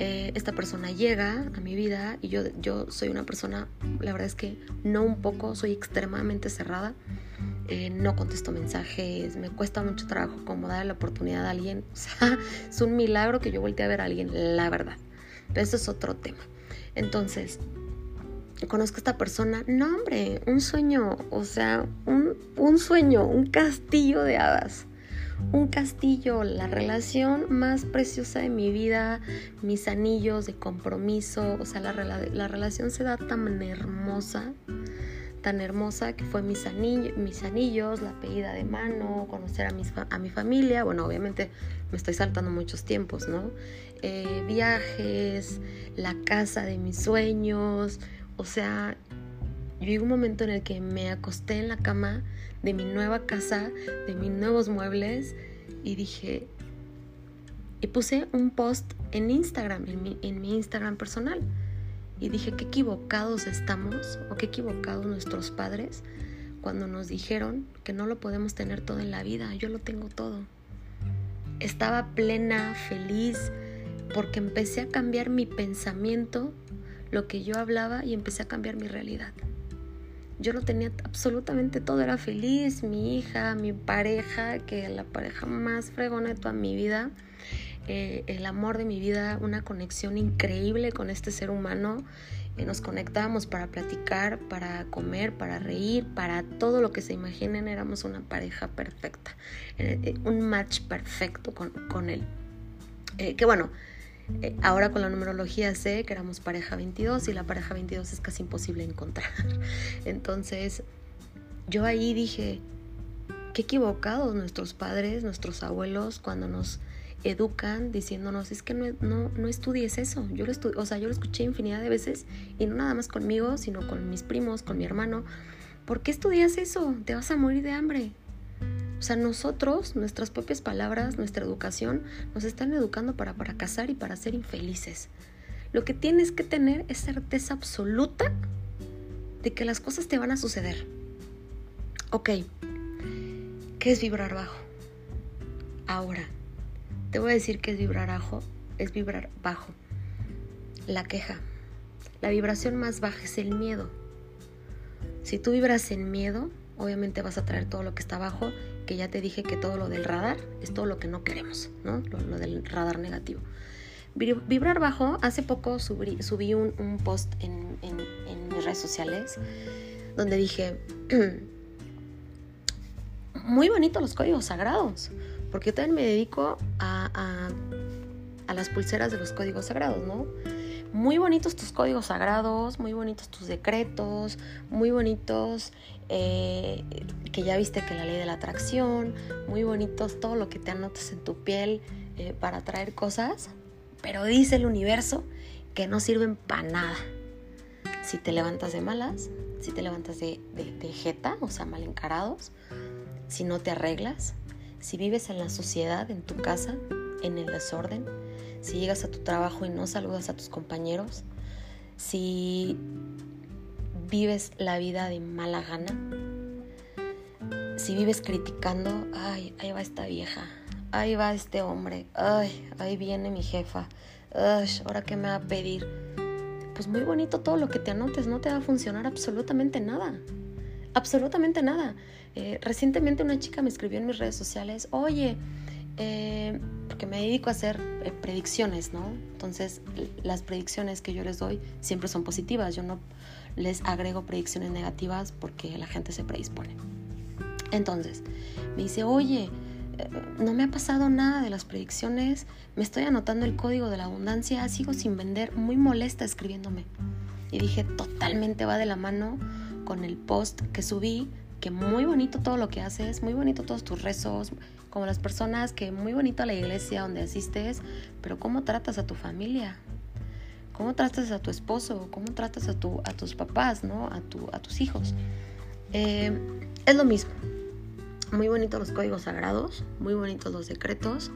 Eh, esta persona llega a mi vida y yo, yo soy una persona, la verdad es que no un poco, soy extremadamente cerrada, eh, no contesto mensajes, me cuesta mucho trabajo como darle la oportunidad a alguien, o sea, es un milagro que yo voltee a ver a alguien, la verdad, pero eso es otro tema. Entonces, conozco a esta persona, no hombre, un sueño, o sea, un, un sueño, un castillo de hadas un castillo, la relación más preciosa de mi vida, mis anillos de compromiso, o sea, la, relación se da tan hermosa, tan hermosa que fue mis, anillos, mis anillos, la pedida de mano, conocer a, a mi familia, bueno, obviamente me estoy saltando muchos tiempos, ¿no? Eh, viajes, la casa de mis sueños, o sea, yo un momento en el que me acosté en la cama de mi nueva casa, de mis nuevos muebles y dije, y puse un post en Instagram, en mi, en mi Instagram personal. Y dije, qué equivocados estamos o qué equivocados nuestros padres cuando nos dijeron que no lo podemos tener todo en la vida. Yo lo tengo todo. Estaba plena, feliz, porque empecé a cambiar mi pensamiento, lo que yo hablaba y empecé a cambiar mi realidad. Yo lo tenía absolutamente todo, era feliz, mi hija, mi pareja, que la pareja más fregona de toda mi vida, eh, el amor de mi vida, una conexión increíble con este ser humano. Eh, nos conectábamos para platicar, para comer, para reír, para todo lo que se imaginen, éramos una pareja perfecta, eh, un match perfecto con, con él. Que bueno, eh, ahora con la numerología sé que éramos pareja 22 y la pareja 22 es casi imposible encontrar. Entonces, yo ahí dije, qué equivocados nuestros padres, nuestros abuelos, cuando nos educan diciéndonos, es que no, no, no estudies eso. Yo lo, o sea, yo lo escuché infinidad de veces y no nada más conmigo, sino con mis primos, con mi hermano. ¿Por qué estudias eso? Te vas a morir de hambre. O sea, nosotros, nuestras propias palabras, nuestra educación, nos están educando para fracasar y para ser infelices. Lo que tienes que tener es certeza absoluta de que las cosas te van a suceder. Ok, ¿qué es vibrar bajo? Ahora, te voy a decir que es vibrar bajo, es vibrar bajo. La queja. La vibración más baja es el miedo. Si tú vibras en miedo, obviamente vas a traer todo lo que está abajo, que ya te dije que todo lo del radar es todo lo que no queremos, ¿no? Lo, del radar negativo. Vibrar bajo, hace poco subí, un, post en, mis redes sociales donde dije, muy bonitos los códigos sagrados, porque yo también me dedico a, a las pulseras de los códigos sagrados, ¿no? Muy bonitos tus códigos sagrados, muy bonitos tus decretos, muy bonitos eh, que ya viste que la ley de la atracción, muy bonitos todo lo que te anotas en tu piel eh, para atraer cosas, pero dice el universo que no sirven para nada. Si te levantas de malas, si te levantas de, de, de jeta, o sea, mal encarados, si no te arreglas, si vives en la sociedad, en tu casa, en el desorden, si llegas a tu trabajo y no saludas a tus compañeros, si vives la vida de mala gana, si vives criticando, ay, ahí va esta vieja, ahí va este hombre, ay, ahí viene mi jefa, ay, ahora qué me va a pedir. Pues muy bonito todo lo que te anotes, no te va a funcionar absolutamente nada. Absolutamente nada. Eh, recientemente una chica me escribió en mis redes sociales, oye, eh, porque me dedico a hacer eh, predicciones, ¿no? Entonces, las predicciones que yo les doy siempre son positivas. Yo no les agrego predicciones negativas porque la gente se predispone. Entonces, me dice, oye, eh, no me ha pasado nada de las predicciones, me estoy anotando el código de la abundancia, sigo sin vender, muy molesta escribiéndome. Y dije, totalmente va de la mano con el post que subí, que muy bonito todo lo que haces, muy bonito todos tus rezos, como las personas que muy bonito la iglesia donde asistes, pero ¿cómo tratas a tu familia? ¿Cómo tratas a tu esposo? ¿Cómo tratas a, tu, a tus papás, ¿no? a, tu, a tus hijos? Eh, es lo mismo. Muy bonitos los códigos sagrados, muy bonitos los decretos,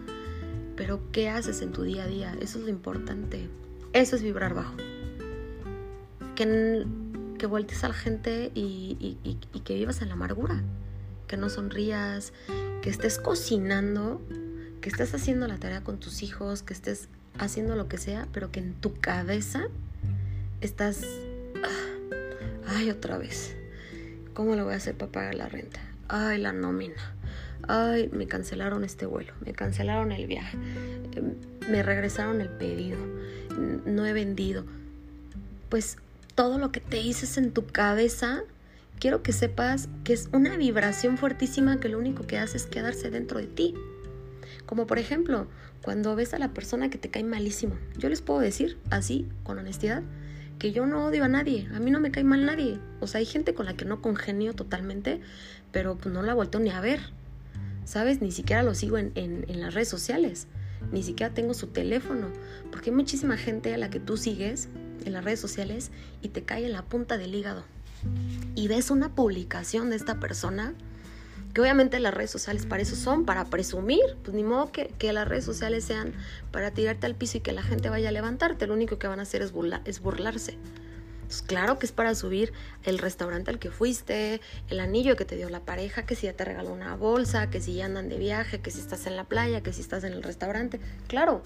pero ¿qué haces en tu día a día? Eso es lo importante. Eso es vibrar bajo. Que, que voltees a la gente y, y que vivas en la amargura. Que no sonrías, que estés cocinando, que estés haciendo la tarea con tus hijos, que estés haciendo lo que sea, pero que en tu cabeza estás, ah, ay, otra vez, ¿cómo lo voy a hacer para pagar la renta? Ay, la nómina. Ay, me cancelaron este vuelo, me cancelaron el viaje, em, me regresaron el pedido, no he vendido. Pues todo lo que te dices en tu cabeza quiero que sepas que es una vibración fuertísima que lo único que hace es quedarse dentro de ti. Como por ejemplo, cuando ves a la persona que te cae malísimo. Yo les puedo decir así, con honestidad, que yo no odio a nadie, a mí no me cae mal nadie. O sea, hay gente con la que no congenio totalmente, pero pues no la vuelto ni a ver. ¿Sabes? Ni siquiera lo sigo en, en las redes sociales, ni siquiera tengo su teléfono, porque hay muchísima gente a la que tú sigues en las redes sociales y te cae en la punta del hígado y ves una publicación de esta persona, que obviamente las redes sociales para eso son, para presumir, pues ni modo que, las redes sociales sean para tirarte al piso y que la gente vaya a levantarte, lo único que van a hacer es, es burlarse. Pues claro que es para subir el restaurante al que fuiste, el anillo que te dio la pareja, que si ya te regaló una bolsa, que si ya andan de viaje, que si estás en la playa, que si estás en el restaurante. Claro,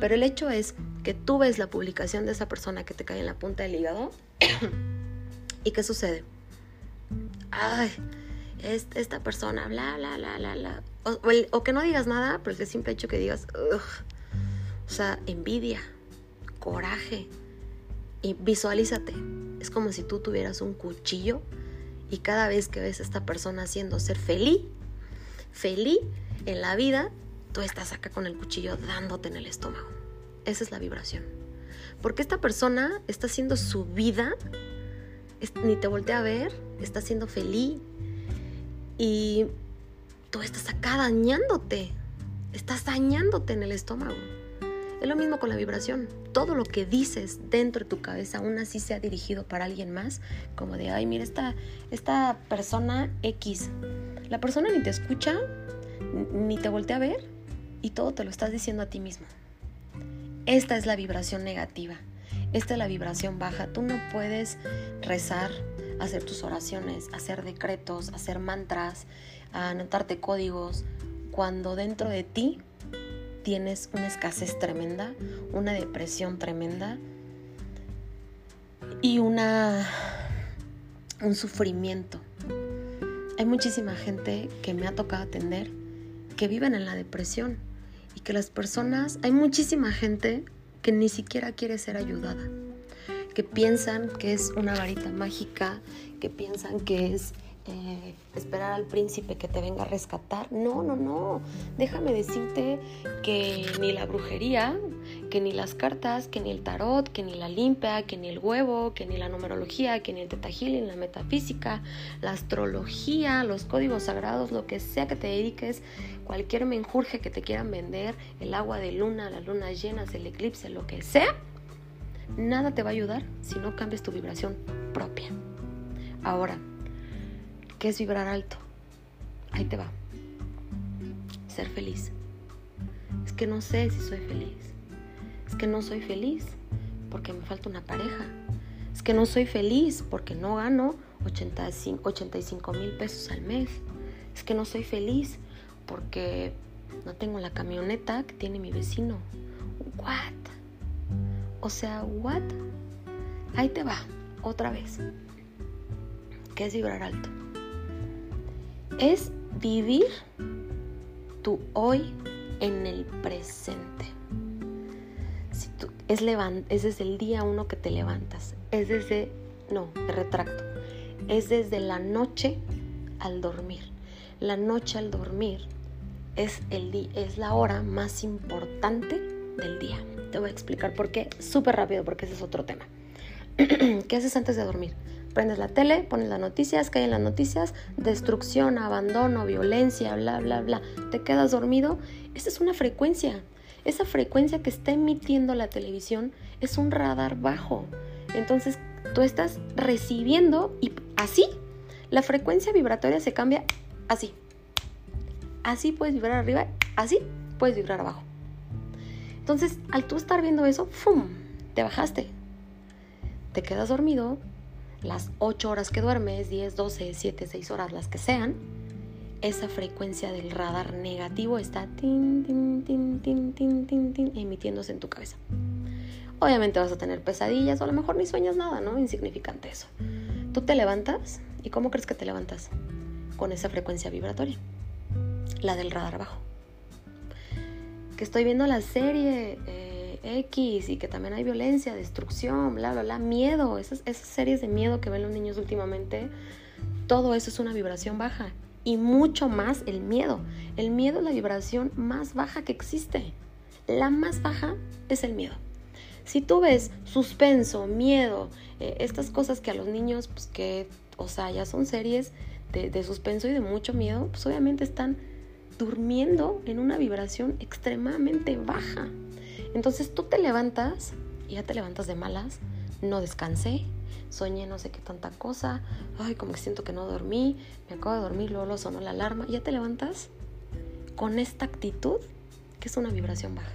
pero el hecho es que tú ves la publicación de esa persona que te cae en la punta del hígado ¿Y qué sucede? Ay, esta persona, bla, bla, bla, bla, bla. O, que no digas nada, pero es el simple hecho que digas, Ugh. o sea, envidia, coraje. Y visualízate. Es como si tú tuvieras un cuchillo y cada vez que ves a esta persona haciendo ser feliz, feliz en la vida, tú estás acá con el cuchillo dándote en el estómago. Esa es la vibración. Porque esta persona está haciendo su vida, ni te voltea a ver, está siendo feliz y tú estás acá dañándote, estás dañándote en el estómago. Es lo mismo con la vibración. Todo lo que dices dentro de tu cabeza, aún así sea dirigido para alguien más, como de, ay, mira, esta, esta persona X. La persona ni te escucha, ni te voltea a ver, y todo te lo estás diciendo a ti mismo. Esta es la vibración negativa. Esta es la vibración baja. Tú no puedes rezar, hacer tus oraciones, hacer decretos, hacer mantras, anotarte códigos, cuando dentro de ti tienes una escasez tremenda, una depresión tremenda y una un sufrimiento. Hay muchísima gente que me ha tocado atender que viven en la depresión y que las personas, hay muchísima gente que ni siquiera quiere ser ayudada, que piensan que es una varita mágica, que piensan que es eh, esperar al príncipe que te venga a rescatar. No, no, no. Déjame decirte que ni la brujería, que ni las cartas, que ni el tarot, que ni la limpia, que ni el huevo, que ni la numerología, que ni el ni la metafísica, la astrología, los códigos sagrados, lo que sea que te dediques, cualquier menjurje que te quieran vender, el agua de luna, las lunas llenas, el eclipse, lo que sea, nada te va a ayudar si no cambias tu vibración propia. Ahora, ¿Qué es vibrar alto? Ahí te va. Ser feliz. Es que no sé si soy feliz. Es que no soy feliz porque me falta una pareja. Es que no soy feliz porque no gano 85 mil pesos al mes. Es que no soy feliz porque no tengo la camioneta que tiene mi vecino. ¿What? O sea, ¿what? Ahí te va, otra vez. ¿Qué es vibrar alto? es vivir tu hoy en el presente. Es, es desde el día uno que te levantas. Es desde, no, te retracto. Es desde la noche al dormir. La noche al dormir es, el es la hora más importante del día. Te voy a explicar por qué, súper rápido, porque ese es otro tema. ¿Qué haces antes de dormir? Prendes la tele, pones las noticias, caen las noticias, destrucción, abandono, violencia, bla, bla, bla. Te quedas dormido. Esa es una frecuencia. Esa frecuencia que está emitiendo la televisión es un radar bajo. Entonces tú estás recibiendo y así la frecuencia vibratoria se cambia así. Así puedes vibrar arriba, así puedes vibrar abajo. Entonces, al tú estar viendo eso, ¡fum! Te bajaste. Te quedas dormido, las 8 horas que duermes, 10, 12, 7, 6 horas, las que sean, esa frecuencia del radar negativo está emitiéndose en tu cabeza. Obviamente vas a tener pesadillas o a lo mejor ni sueñas nada, ¿no? Insignificante eso. Tú te levantas y ¿cómo crees que te levantas? Con esa frecuencia vibratoria, la del radar bajo. Que estoy viendo la serie... Eh, X y que también hay violencia, destrucción, bla, bla, bla, miedo, esas, esas series de miedo que ven los niños últimamente, todo eso es una vibración baja y mucho más el miedo. El miedo es la vibración más baja que existe. La más baja es el miedo. Si tú ves suspenso, miedo, eh, estas cosas que a los niños, pues que, o sea, ya son series de, de suspenso y de mucho miedo, pues obviamente están durmiendo en una vibración extremadamente baja. Entonces tú te levantas y ya te levantas de malas, no descansé, soñé no sé qué tanta cosa, ay, como que siento que no dormí, me acabo de dormir, luego sonó la alarma, ya te levantas con esta actitud que es una vibración baja.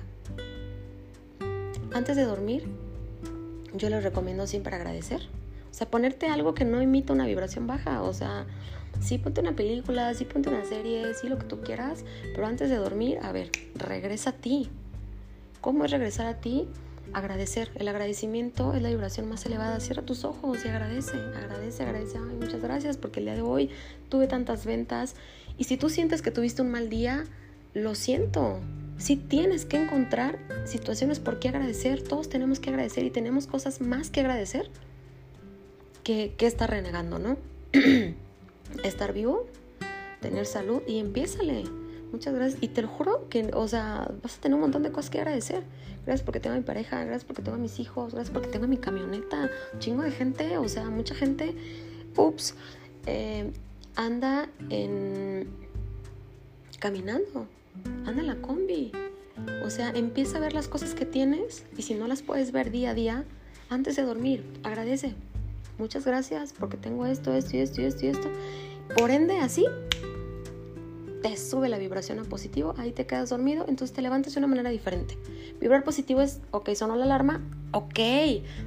Antes de dormir, yo les recomiendo siempre agradecer. O sea, ponerte algo que no imita una vibración baja. O sea, sí ponte una película, sí ponte una serie, sí lo que tú quieras, pero antes de dormir, a ver, regresa a ti. ¿Cómo es regresar a ti? Agradecer. El agradecimiento es la vibración más elevada. Cierra tus ojos y agradece, agradece, agradece. Ay, muchas gracias porque el día de hoy tuve tantas ventas. Y si tú sientes que tuviste un mal día, lo siento. Si tienes que encontrar situaciones por qué agradecer, todos tenemos que agradecer y tenemos cosas más que agradecer que, que estar renegando, ¿no? estar vivo, tener salud y empiézale muchas gracias. Y te lo juro que, o sea, vas a tener un montón de cosas que agradecer. Gracias porque tengo a mi pareja, gracias porque tengo a mis hijos, gracias porque tengo a mi camioneta. Chingo de gente, o sea, mucha gente, ups, eh, anda caminando, anda en la combi. O sea, empieza a ver las cosas que tienes y si no las puedes ver día a día, antes de dormir, agradece. Muchas gracias porque tengo esto, esto y esto y esto y esto. Por ende, así te sube la vibración a positivo, ahí te quedas dormido, entonces te levantas de una manera diferente. Vibrar positivo es, ok, sonó la alarma, ok,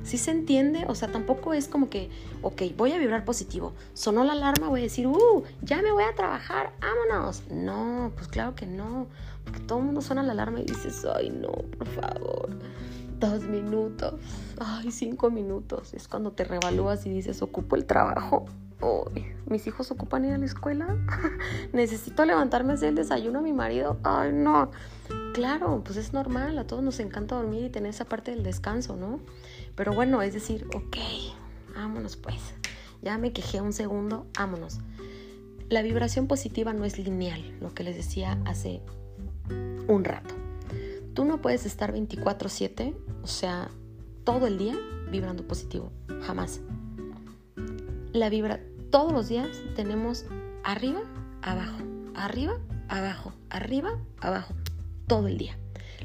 sí se entiende, o sea, tampoco es como que, ok, voy a vibrar positivo, sonó la alarma, voy a decir, uh, ya me voy a trabajar, vámonos. No, pues claro que no, porque todo el mundo suena la alarma y dices, ay, no, por favor, dos minutos, ay, cinco minutos, es cuando te revalúas y dices, ocupo el trabajo mis hijos ocupan ir a la escuela, necesito levantarme hacer el desayuno a mi marido, ay no, claro, pues es normal, a todos nos encanta dormir y tener esa parte del descanso, ¿no? Pero bueno, es decir, ok, vámonos pues, ya me quejé un segundo, vámonos. La vibración positiva no es lineal, lo que les decía hace un rato. Tú no puedes estar 24/7, o sea, todo el día vibrando positivo, jamás la vibra todos los días tenemos arriba, abajo, arriba, abajo, arriba, abajo, todo el día.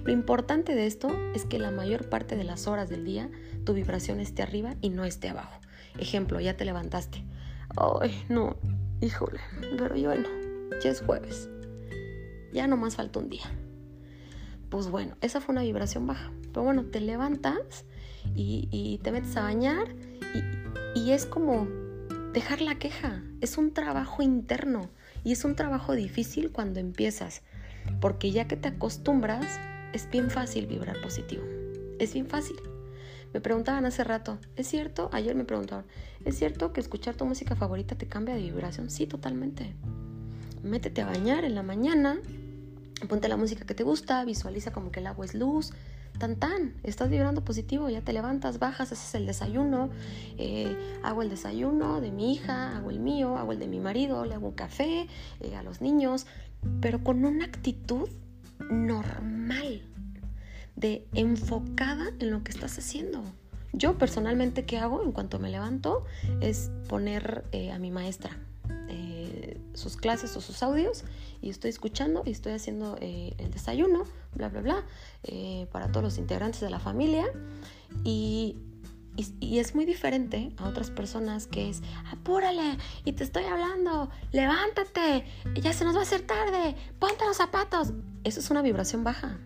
Lo importante de esto es que la mayor parte de las horas del día tu vibración esté arriba y no esté abajo. Ejemplo, ya te levantaste. Ay, no, híjole, pero yo no, ya es jueves. Ya nomás falta un día. Pues bueno, esa fue una vibración baja. Pero bueno, te levantas y, te metes a bañar y, y es como dejar la queja. Es un trabajo interno y es un trabajo difícil cuando empiezas, porque ya que te acostumbras, es bien fácil vibrar positivo. Es bien fácil. Me preguntaban hace rato, ¿es cierto? Ayer me preguntaban, ¿es cierto que escuchar tu música favorita te cambia de vibración? Sí, totalmente. Métete a bañar en la mañana, ponte la música que te gusta, visualiza como que el agua es luz, tan tan, estás vibrando positivo, ya te levantas, bajas, haces el desayuno, eh, hago el desayuno de mi hija, hago el mío, hago el de mi marido, le hago un café eh, a los niños, pero con una actitud normal, de enfocada en lo que estás haciendo. Yo personalmente, ¿qué hago en cuanto me levanto? Es poner eh, a mi maestra sus clases o sus audios y estoy escuchando y estoy haciendo el desayuno, bla, bla, bla, eh, para todos los integrantes de la familia. Y, y, es muy diferente a otras personas que es, apúrale y te estoy hablando, levántate, ya se nos va a hacer tarde, ponte los zapatos. Eso es una vibración baja.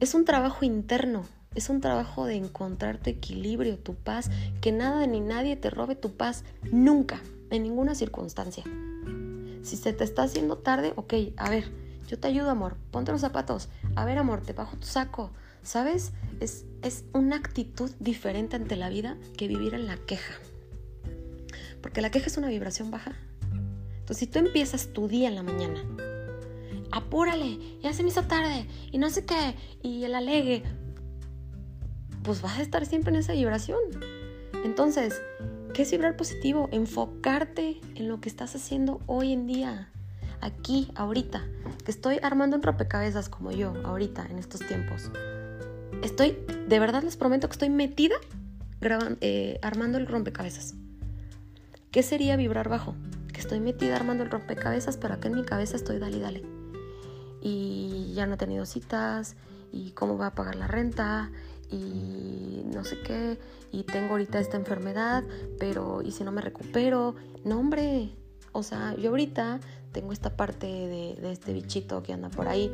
Es un trabajo interno. Es un trabajo de encontrar tu equilibrio, tu paz, que nada ni nadie te robe tu paz, nunca en ninguna circunstancia. Si se te está haciendo tarde, ok, a ver, yo te ayudo, amor, ponte los zapatos. A ver, amor, te bajo tu saco. ¿Sabes? Es, es una actitud diferente ante la vida que vivir en la queja. Porque la queja es una vibración baja. Entonces, si tú empiezas tu día en la mañana, apúrale, ya se me hizo tarde, y no sé qué, y el alegue, pues vas a estar siempre en esa vibración. Entonces, ¿Qué es vibrar positivo? Enfocarte en lo que estás haciendo hoy en día, aquí, ahorita. Que estoy armando un rompecabezas como yo, ahorita, en estos tiempos. Estoy, de verdad les prometo que estoy metida eh, armando el rompecabezas. ¿Qué sería vibrar bajo? Que estoy metida armando el rompecabezas, pero acá en mi cabeza estoy dale, dale. Y ya no he tenido citas, y cómo va a pagar la renta, y no sé qué, y tengo ahorita esta enfermedad, pero ¿y si no me recupero? No, hombre, o sea, yo ahorita tengo esta parte de, este bichito que anda por ahí,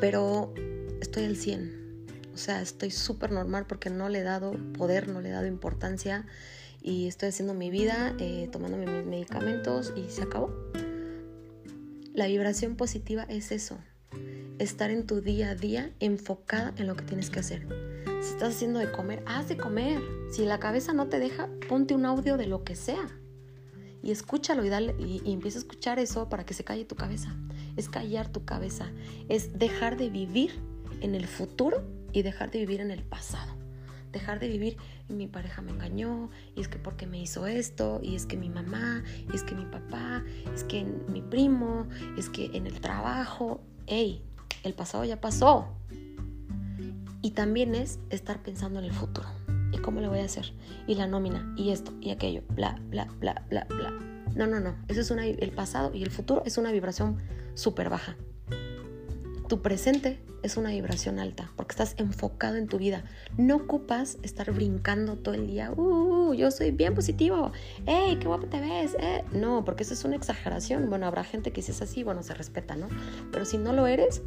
pero estoy al 100. O sea, estoy súper normal porque no le he dado poder, no le he dado importancia y estoy haciendo mi vida, eh, tomándome mis medicamentos y se acabó. La vibración positiva es eso, estar en tu día a día enfocada en lo que tienes que hacer. Si estás haciendo de comer, haz de comer. Si la cabeza no te deja, ponte un audio de lo que sea. Y escúchalo y, dale, y, empieza a escuchar eso para que se calle tu cabeza. Es callar tu cabeza. Es dejar de vivir en el futuro y dejar de vivir en el pasado. dejar de vivir mi pareja me engañó, y es que porque me hizo esto, y es que mi mamá, y es que mi papá, es que mi primo, es que en el trabajo, hey, el pasado ya pasó. Y también es estar pensando en el futuro. ¿Y cómo le voy a hacer? Y la nómina, y esto, y aquello, bla, bla, bla, bla, bla. No, no, no. Eso es una, el pasado y el futuro es una vibración súper baja. Tu presente es una vibración alta porque estás enfocado en tu vida. No ocupas estar brincando todo el día. Uh, yo soy bien positivo. ¡Ey, qué guapo te ves! Eh". No, porque eso es una exageración. Bueno, habrá gente que si es así, bueno, se respeta, ¿no? Pero si no lo eres,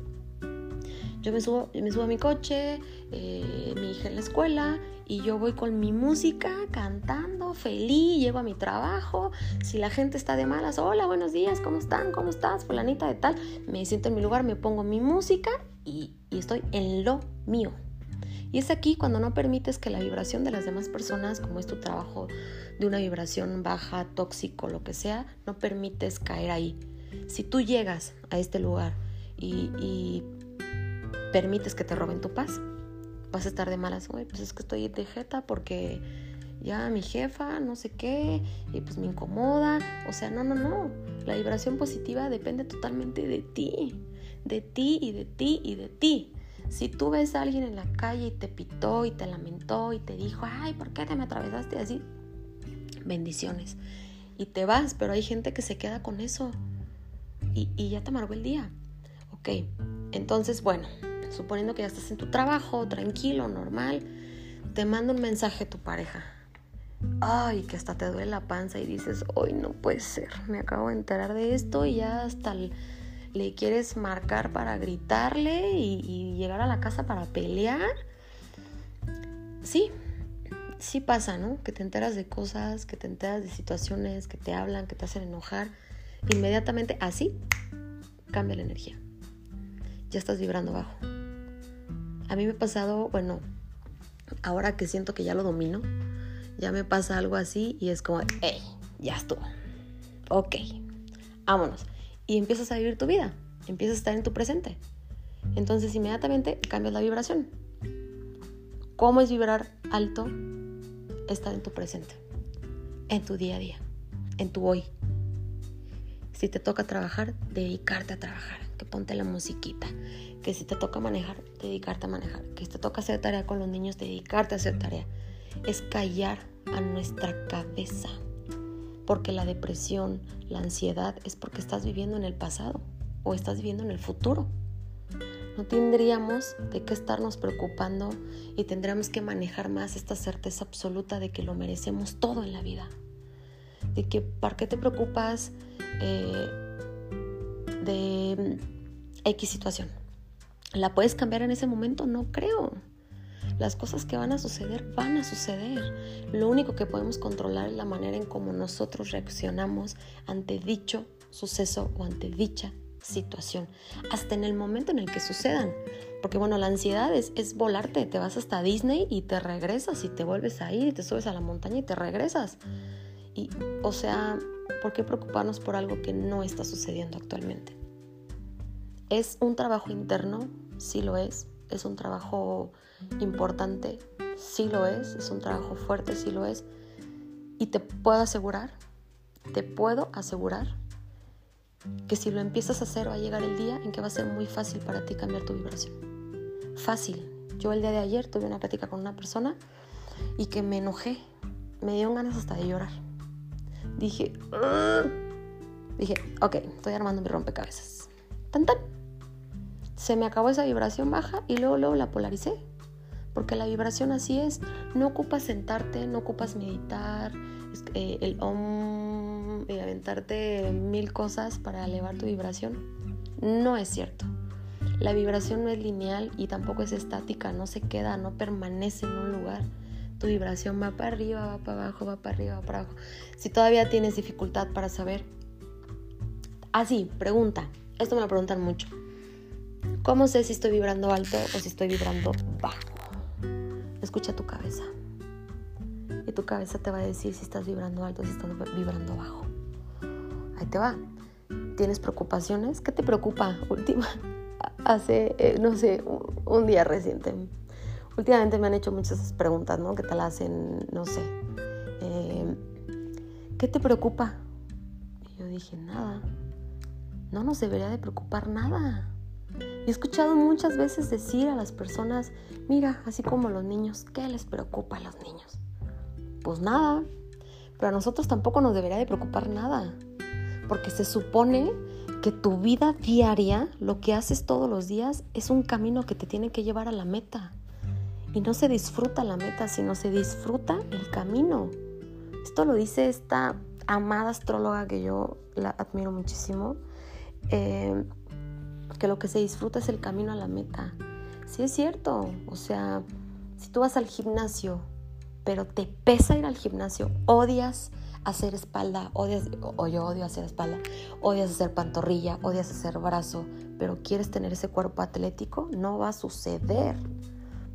yo me subo, me subo a mi coche, eh, mi hija en la escuela y yo voy con mi música cantando, feliz, llego a mi trabajo. Si la gente está de malas, hola, buenos días, ¿cómo están? ¿Cómo estás? Fulanita de tal. Me siento en mi lugar, me pongo mi música y, y estoy en lo mío. Y es aquí cuando no permites que la vibración de las demás personas, como es tu trabajo de una vibración baja, tóxico, lo que sea, no permites caer ahí. Si tú llegas a este lugar y, y permites que te roben tu paz. Vas a estar de malas, güey, pues es que estoy de jeta porque ya mi jefa, no sé qué, y pues me incomoda. O sea, no, no, no. La vibración positiva depende totalmente de ti, de ti y de ti y de ti. Si tú ves a alguien en la calle y te pitó y te lamentó y te dijo, ay, ¿por qué te me atravesaste así? Bendiciones. Y te vas, pero hay gente que se queda con eso y, y ya te amargó el día. Ok, entonces, bueno, suponiendo que ya estás en tu trabajo, tranquilo, normal, te manda un mensaje tu pareja. Ay, que hasta te duele la panza y dices, hoy no puede ser, me acabo de enterar de esto y ya hasta le quieres marcar para gritarle y, y llegar a la casa para pelear. Sí, sí pasa, ¿no? Que te enteras de cosas, que te enteras de situaciones, que te hablan, que te hacen enojar. Inmediatamente así cambia la energía. Ya estás vibrando bajo. A mí me ha pasado, bueno, ahora que siento que ya lo domino, ya me pasa algo así y es como, hey, ya estuvo. Ok, vámonos. Y empiezas a vivir tu vida, empiezas a estar en tu presente. Entonces inmediatamente cambias la vibración. ¿Cómo es vibrar alto? Estar en tu presente, en tu día a día, en tu hoy. Si te toca trabajar, dedicarte a trabajar, que ponte la musiquita, que si te toca manejar, dedicarte a manejar, que si te toca hacer tarea con los niños, dedicarte a hacer tarea. Es callar a nuestra cabeza, porque la depresión, la ansiedad es porque estás viviendo en el pasado o estás viviendo en el futuro. No tendríamos de qué estarnos preocupando y tendríamos que manejar más esta certeza absoluta de que lo merecemos todo en la vida. De que, ¿para qué te preocupas eh, de X situación? ¿La puedes cambiar en ese momento? No creo. Las cosas que van a suceder van a suceder. Lo único que podemos controlar es la manera en cómo nosotros reaccionamos ante dicho suceso o ante dicha situación, hasta en el momento en el que sucedan. Porque bueno, la ansiedad es, es, volarte, te vas hasta Disney y te regresas y te vuelves a ir y te subes a la montaña y te regresas. Y, o sea, ¿por qué preocuparnos por algo que no está sucediendo actualmente? Es un trabajo interno, sí lo es. Es un trabajo importante, sí lo es. Es un trabajo fuerte, sí lo es. Y te puedo asegurar, te puedo asegurar que si lo empiezas a hacer va a llegar el día en que va a ser muy fácil para ti cambiar tu vibración. Fácil. Yo el día de ayer tuve una plática con una persona y que me enojé. Me dio ganas hasta de llorar. Dije, dije, ok, estoy armando mi rompecabezas. Tan tan se me acabó esa vibración baja y luego, luego la polaricé. Porque la vibración así es. No ocupas sentarte, no ocupas meditar, eh, el om y aventarte mil cosas para elevar tu vibración. No es cierto. La vibración no es lineal y tampoco es estática, no se queda, no permanece en un lugar. Tu vibración va para arriba, va para abajo, va para arriba, va para abajo. Si todavía tienes dificultad para saber. Así, pregunta. Esto me lo preguntan mucho. ¿Cómo sé si estoy vibrando alto o si estoy vibrando bajo? Escucha tu cabeza. Y tu cabeza te va a decir si estás vibrando alto o si estás vibrando bajo. Ahí te va. ¿Tienes preocupaciones? ¿Qué te preocupa? Última. Hace, eh, no sé, un día reciente. últimamente me han hecho muchas preguntas, ¿no? Que te la hacen, no sé. Eh, ¿Qué te preocupa? Y yo dije, nada. No nos debería de preocupar nada. He escuchado muchas veces decir a las personas, mira, así como los niños, ¿qué les preocupa a los niños? Pues nada, pero a nosotros tampoco nos debería de preocupar nada, porque se supone que tu vida diaria, lo que haces todos los días, es un camino que te tiene que llevar a la meta. Y no se disfruta la meta, sino se disfruta el camino. Esto lo dice esta amada astróloga que yo la admiro muchísimo, eh, que lo que se disfruta es el camino a la meta. Sí es cierto, o sea, si tú vas al gimnasio, pero te pesa ir al gimnasio, odias hacer espalda, odias, o yo odio hacer espalda, odias hacer pantorrilla, odias hacer brazo, pero quieres tener ese cuerpo atlético, no va a suceder.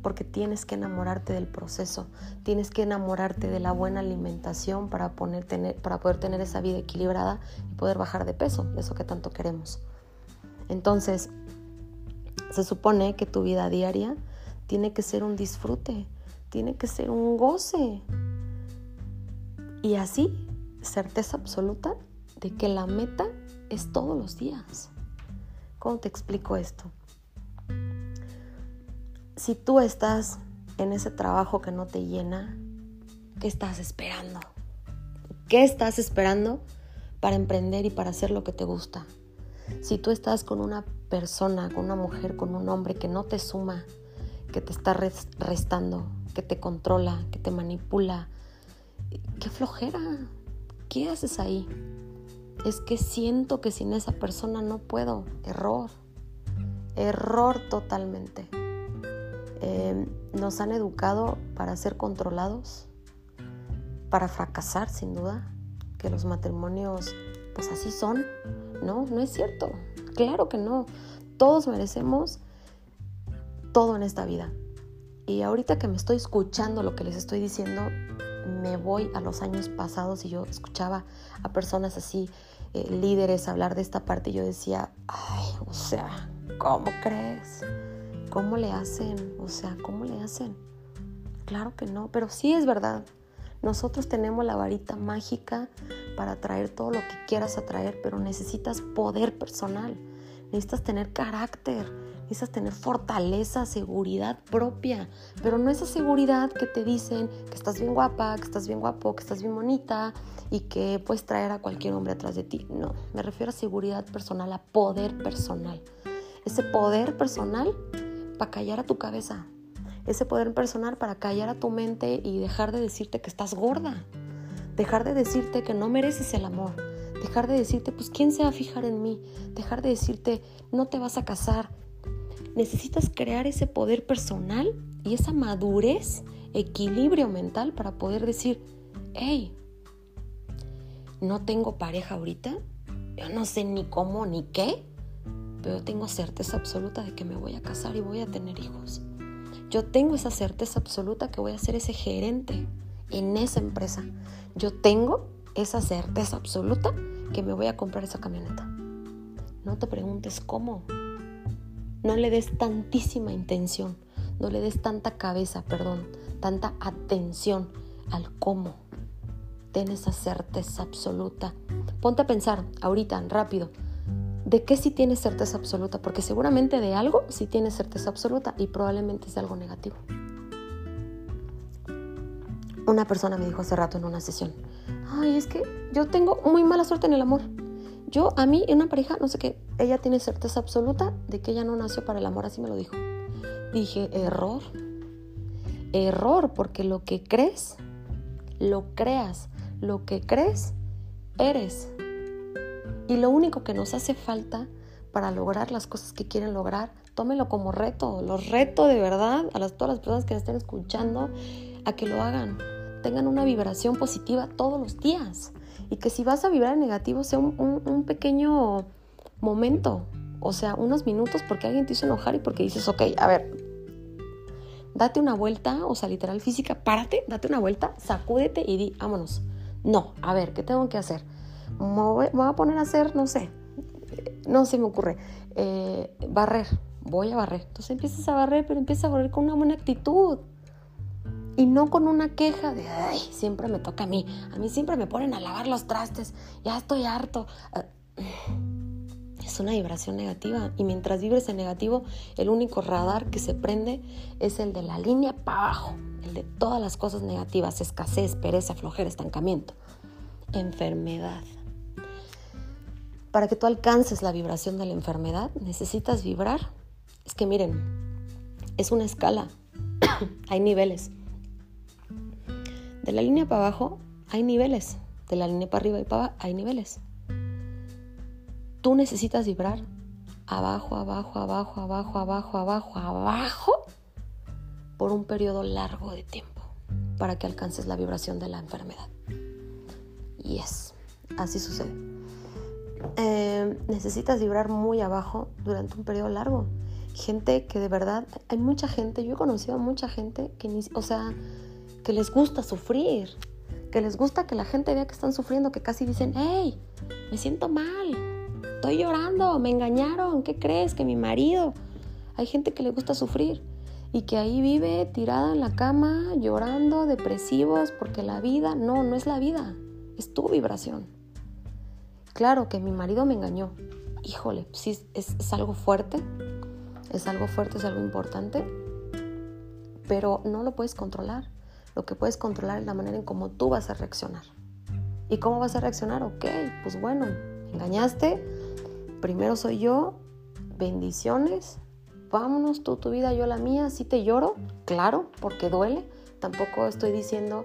Porque tienes que enamorarte del proceso, tienes que enamorarte de la buena alimentación para, tener, para poder tener esa vida equilibrada y poder bajar de peso, eso que tanto queremos. Entonces, se supone que tu vida diaria tiene que ser un disfrute, tiene que ser un goce, y así, certeza absoluta de que la meta es todos los días. ¿Cómo te explico esto? Si tú estás en ese trabajo que no te llena, ¿qué estás esperando? ¿Qué estás esperando para emprender y para hacer lo que te gusta? Si tú estás con una persona, con una mujer, con un hombre que no te suma, que te está restando, que te controla, que te manipula, qué flojera, ¿qué haces ahí? Es que siento que sin esa persona no puedo. Error, error totalmente. Em, nos han educado para ser controlados, para fracasar sin duda, que los matrimonios pues así son. No, no es cierto. Claro que no. Todos merecemos todo en esta vida. Y ahorita que me estoy escuchando lo que les estoy diciendo, me voy a los años pasados y yo escuchaba a personas así, eh, líderes, hablar de esta parte y yo decía, ay, o sea, ¿cómo crees? ¿Cómo le hacen? O sea, ¿cómo le hacen? Claro que no, pero sí es verdad. Nosotros tenemos la varita mágica para atraer todo lo que quieras atraer, pero necesitas poder personal, necesitas tener carácter, necesitas tener fortaleza, seguridad propia, pero no esa seguridad que te dicen que estás bien guapa, que estás bien guapo, que estás bien bonita y que puedes traer a cualquier hombre atrás de ti. No, me refiero a seguridad personal, a poder personal. Ese poder personal para callar a tu cabeza, ese poder personal para callar a tu mente y dejar de decirte que estás gorda, dejar de decirte que no mereces el amor, dejar de decirte, pues, ¿quién se va a fijar en mí? Dejar de decirte, no te vas a casar, necesitas crear ese poder personal y esa madurez, equilibrio mental para poder decir, hey, no tengo pareja ahorita, yo no sé ni cómo ni qué, pero tengo certeza absoluta de que me voy a casar y voy a tener hijos. Yo tengo esa certeza absoluta que voy a ser ese gerente en esa empresa. Yo tengo esa certeza absoluta que me voy a comprar esa camioneta. No te preguntes cómo, no le des tantísima intención, no le des tanta cabeza, perdón, tanta atención al cómo. Ten esa certeza absoluta. Ponte a pensar ahorita, rápido, ¿de qué sí tienes certeza absoluta? Porque seguramente de algo sí tienes certeza absoluta y probablemente es algo negativo. Una persona me dijo hace rato en una sesión, ay, es que yo tengo muy mala suerte en el amor. Yo, a mí, en una pareja, no sé qué, ella tiene certeza absoluta de que ella no nació para el amor, así me lo dijo. Dije, error. Error, porque lo que crees, lo creas. Lo que crees, eres. Y lo único que nos hace falta para lograr las cosas que quieren lograr, tómelo como reto. Los reto de verdad a las, todas las personas que me estén escuchando a que lo hagan. Tengan una vibración positiva todos los días y que si vas a vibrar en negativo sea un, pequeño momento, o sea, unos minutos porque alguien te hizo enojar y porque dices, ok, a ver, date una vuelta, o sea, literal física, párate, date una vuelta, sacúdete y di, vámonos. No, a ver, ¿qué tengo que hacer? Me voy, a poner a hacer, no sé, no se me ocurre, eh, barrer, voy a barrer. Entonces empiezas a barrer, pero empiezas a barrer con una buena actitud. Y no con una queja de, ay, siempre me toca a mí. A mí siempre me ponen a lavar los trastes. Ya estoy harto. Es una vibración negativa. Y mientras vibres en negativo, el único radar que se prende es el de la línea para abajo. El de todas las cosas negativas. Escasez, pereza, flojera, estancamiento. Enfermedad. Para que tú alcances la vibración de la enfermedad, necesitas vibrar. Es que miren, es una escala. Hay niveles. De la línea para abajo hay niveles. De la línea para arriba y para abajo hay niveles. Tú necesitas vibrar abajo, abajo, abajo, abajo, abajo, abajo, abajo por un periodo largo de tiempo para que alcances la vibración de la enfermedad. Y es, así sucede. Eh, necesitas vibrar muy abajo durante un periodo largo. Gente que de verdad, hay mucha gente, yo he conocido a mucha gente que o sea, que les gusta sufrir, que les gusta que la gente vea que están sufriendo, que casi dicen, hey, me siento mal, estoy llorando, me engañaron, ¿qué crees? Que mi marido. Hay gente que le gusta sufrir y que ahí vive tirada en la cama, llorando, depresivos, porque la vida, no, no es la vida, es tu vibración. Claro que mi marido me engañó. Híjole, sí, es, algo fuerte, es algo fuerte, es algo importante, pero no lo puedes controlar. Lo que puedes controlar es la manera en cómo tú vas a reaccionar. ¿Y cómo vas a reaccionar? Ok, pues bueno, engañaste, primero soy yo, bendiciones, vámonos, tú tu vida, yo la mía, sí te lloro, claro, porque duele. Tampoco estoy diciendo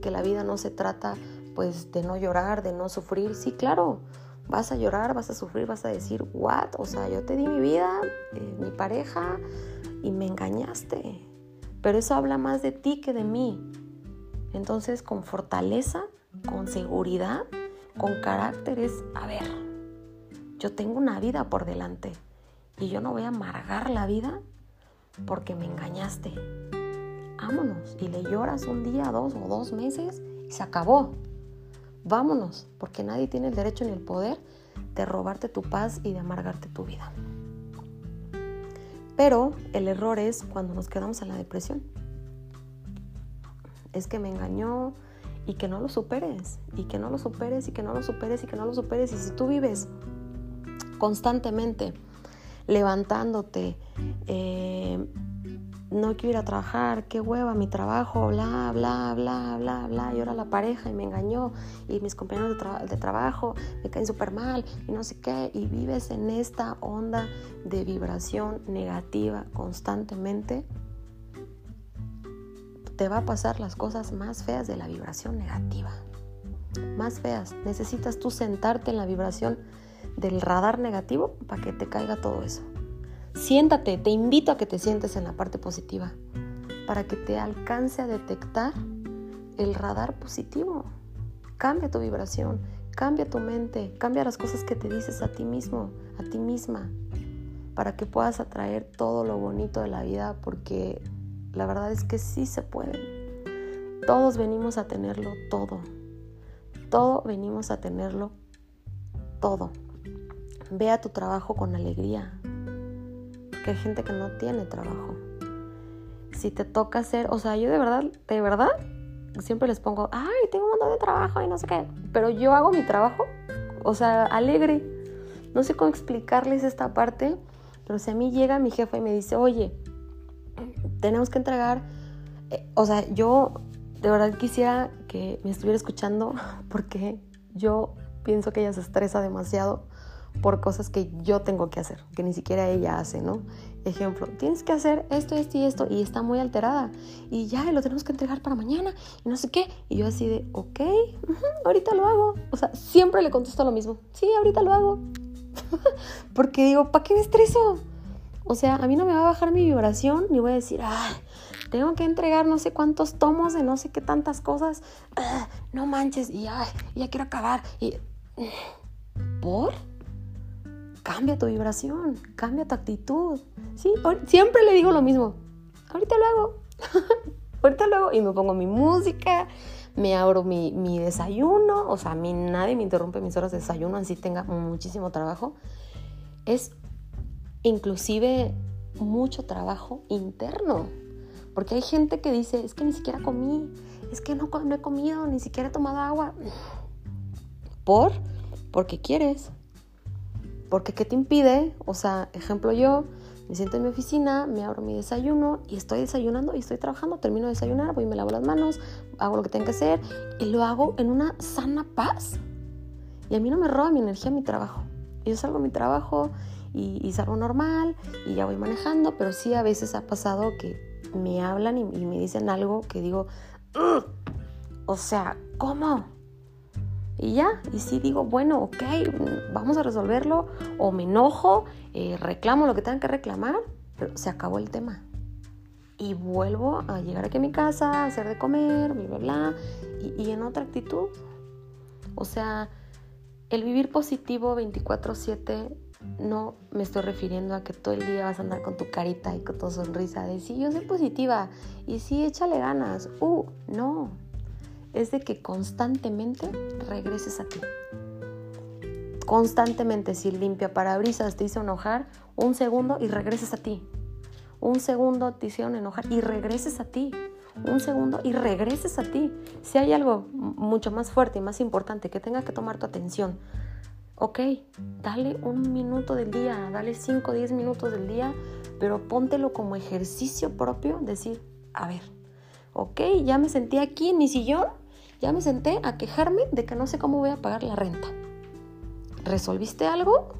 que la vida no se trata pues de no llorar, de no sufrir. Sí, claro, vas a llorar, vas a sufrir, vas a decir, what? O sea, yo te di mi vida, eh, mi pareja, y me engañaste pero eso habla más de ti que de mí. Entonces, con fortaleza, con seguridad, con carácter es, a ver, yo tengo una vida por delante y yo no voy a amargar la vida porque me engañaste. Vámonos y le lloras un día, dos o dos meses y se acabó. Vámonos, porque nadie tiene el derecho ni el poder de robarte tu paz y de amargarte tu vida. Pero el error es cuando nos quedamos en la depresión. Es que me engañó y que no lo superes, y que no lo superes, y que no lo superes, y que no lo superes. Y si tú vives constantemente levantándote, eh, no quiero ir a trabajar, qué hueva mi trabajo, bla, bla, bla, bla, bla. Y ahora la pareja y me engañó y mis compañeros de, trabajo me caen súper mal y no sé qué. Y vives en esta onda de vibración negativa constantemente. Te va a pasar las cosas más feas de la vibración negativa. Más feas. Necesitas tú sentarte en la vibración del radar negativo para que te caiga todo eso. Siéntate, te invito a que te sientes en la parte positiva para que te alcance a detectar el radar positivo. Cambia tu vibración, cambia tu mente, cambia las cosas que te dices a ti mismo, a ti misma, para que puedas atraer todo lo bonito de la vida, porque la verdad es que sí se puede. Todos venimos a tenerlo todo. Todo venimos a tenerlo todo. Ve a tu trabajo con alegría, que hay gente que no tiene trabajo. Si te toca hacer, o sea, yo de verdad, de verdad, siempre les pongo, ay, tengo un montón de trabajo y no sé qué, pero yo hago mi trabajo, o sea, alegre. No sé cómo explicarles esta parte, pero si a mí llega mi jefa y me dice, oye, tenemos que entregar, eh, o sea, yo de verdad quisiera que me estuviera escuchando porque yo pienso que ella se estresa demasiado por cosas que yo tengo que hacer, que ni siquiera ella hace, ¿no? Ejemplo, tienes que hacer esto, esto y esto, y está muy alterada, y ya lo tenemos que entregar para mañana, y no sé qué, y yo así de, ok, ahorita lo hago, o sea, siempre le contesto lo mismo, sí, ahorita lo hago, porque digo, ¿para qué me estreso? O sea, a mí no me va a bajar mi vibración, ni voy a decir, ah, tengo que entregar no sé cuántos tomos de no sé qué tantas cosas, ah, no manches, y ay, ya quiero acabar, y... ¿Por? Cambia tu vibración, cambia tu actitud. ¿sí? Siempre le digo lo mismo, ahorita lo hago, ahorita lo hago y me pongo mi música, me abro mi, mi, desayuno, o sea, a mí nadie me interrumpe mis horas de desayuno, así tenga muchísimo trabajo. Es inclusive mucho trabajo interno. Porque hay gente que dice, es que ni siquiera comí, es que no, no he comido, ni siquiera he tomado agua. ¿Por? Porque quieres. Porque ¿qué te impide? O sea, ejemplo yo, me siento en mi oficina, me abro mi desayuno y estoy desayunando y estoy trabajando, termino de desayunar, voy y me lavo las manos, hago lo que tengo que hacer y lo hago en una sana paz. Y a mí no me roba mi energía mi trabajo. Yo salgo a mi trabajo y, salgo normal y ya voy manejando, pero sí a veces ha pasado que me hablan y, me dicen algo que digo, o sea, ¿cómo? Y ya, y sí digo, bueno, ok, vamos a resolverlo, o me enojo, eh, reclamo lo que tengan que reclamar, pero se acabó el tema. Y vuelvo a llegar aquí a mi casa, a hacer de comer, bla, bla, bla, y, y en otra actitud. O sea, el vivir positivo 24/7 no me estoy refiriendo a que todo el día vas a andar con tu carita y con tu sonrisa de sí, yo soy positiva y sí, échale ganas. Uh, no, es de que constantemente regreses a ti. Constantemente, si limpia parabrisas te hizo enojar, un segundo y regreses a ti. Un segundo te hicieron enojar y regreses a ti. Un segundo y regreses a ti. Si hay algo mucho más fuerte y más importante que tenga que tomar tu atención, ok, dale un minuto del día, dale 5 o 10 minutos del día, pero póntelo como ejercicio propio, decir, a ver, ok, ya me sentí aquí en mi sillón, ya me senté a quejarme de que no sé cómo voy a pagar la renta. ¿Resolviste algo?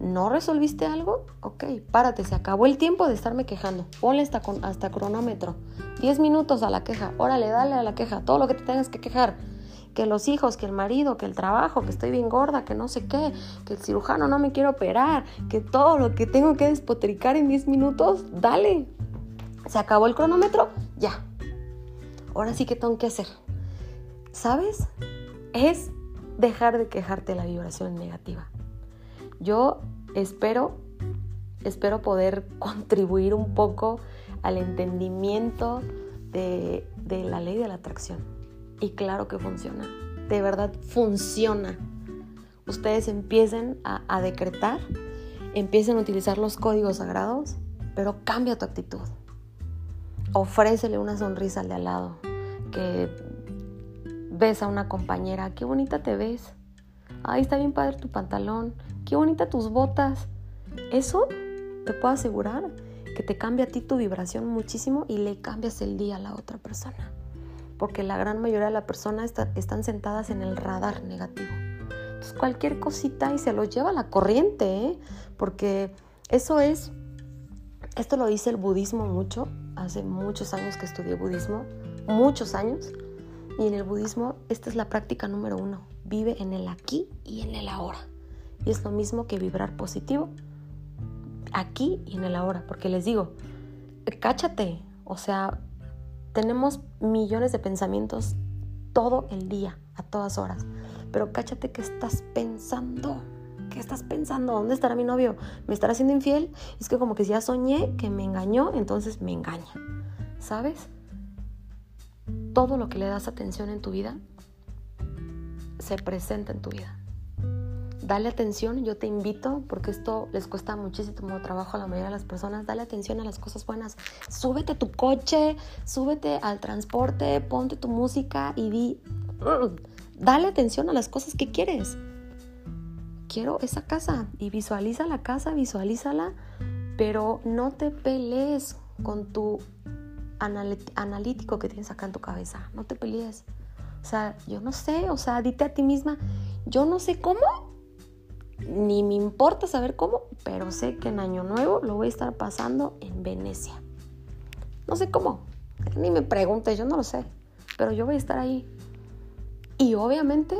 ¿No resolviste algo? Ok, párate, se acabó el tiempo de estarme quejando. Ponle hasta, hasta cronómetro. 10 minutos a la queja. Órale, dale a la queja. Todo lo que te tengas que quejar. Que los hijos, que el marido, que el trabajo, que estoy bien gorda, que no sé qué, que el cirujano no me quiere operar, que todo lo que tengo que despotricar en 10 minutos, dale. Se acabó el cronómetro, ya, ahora sí que tengo que hacer. ¿Sabes? Es dejar de quejarte de la vibración negativa. Yo espero, espero poder contribuir un poco al entendimiento de, la ley de la atracción. Y claro que funciona. De verdad funciona. Ustedes empiecen a, a decretar, empiecen a utilizar los códigos sagrados, pero cambia tu actitud. Ofrécele una sonrisa al de al lado que ves a una compañera, qué bonita te ves. Ay, está bien padre tu pantalón, qué bonita tus botas. Eso te puedo asegurar que te cambia a ti tu vibración muchísimo y le cambias el día a la otra persona. Porque la gran mayoría de las personas están sentadas en el radar negativo. Entonces cualquier cosita y se lo lleva a la corriente, ¿eh? porque eso es, esto lo dice el budismo mucho, hace muchos años que estudié budismo, muchos años. Y en el budismo esta es la práctica número uno. Vive en el aquí y en el ahora. Y es lo mismo que vibrar positivo. Aquí y en el ahora. Porque les digo, cáchate. O sea, tenemos millones de pensamientos todo el día, a todas horas. Pero cáchate qué estás pensando. ¿Qué estás pensando? ¿Dónde estará mi novio? ¿Me estará haciendo infiel? Es que como que ya soñé que me engañó, entonces me engaña. ¿Sabes? Todo lo que le das atención en tu vida se presenta en tu vida. Dale atención, yo te invito, porque esto les cuesta muchísimo trabajo a la mayoría de las personas, dale atención a las cosas buenas. Súbete a tu coche, súbete al transporte, ponte tu música y di, dale atención a las cosas que quieres. Quiero esa casa y visualiza la casa, visualízala, pero no te pelees con tu analítico que tienes acá en tu cabeza. No te pelees. O sea, yo no sé, o sea, dite a ti misma, yo no sé cómo, ni me importa saber cómo, pero sé que en Año Nuevo lo voy a estar pasando en Venecia. No sé cómo, ni me preguntes, yo no lo sé, pero yo voy a estar ahí. Y obviamente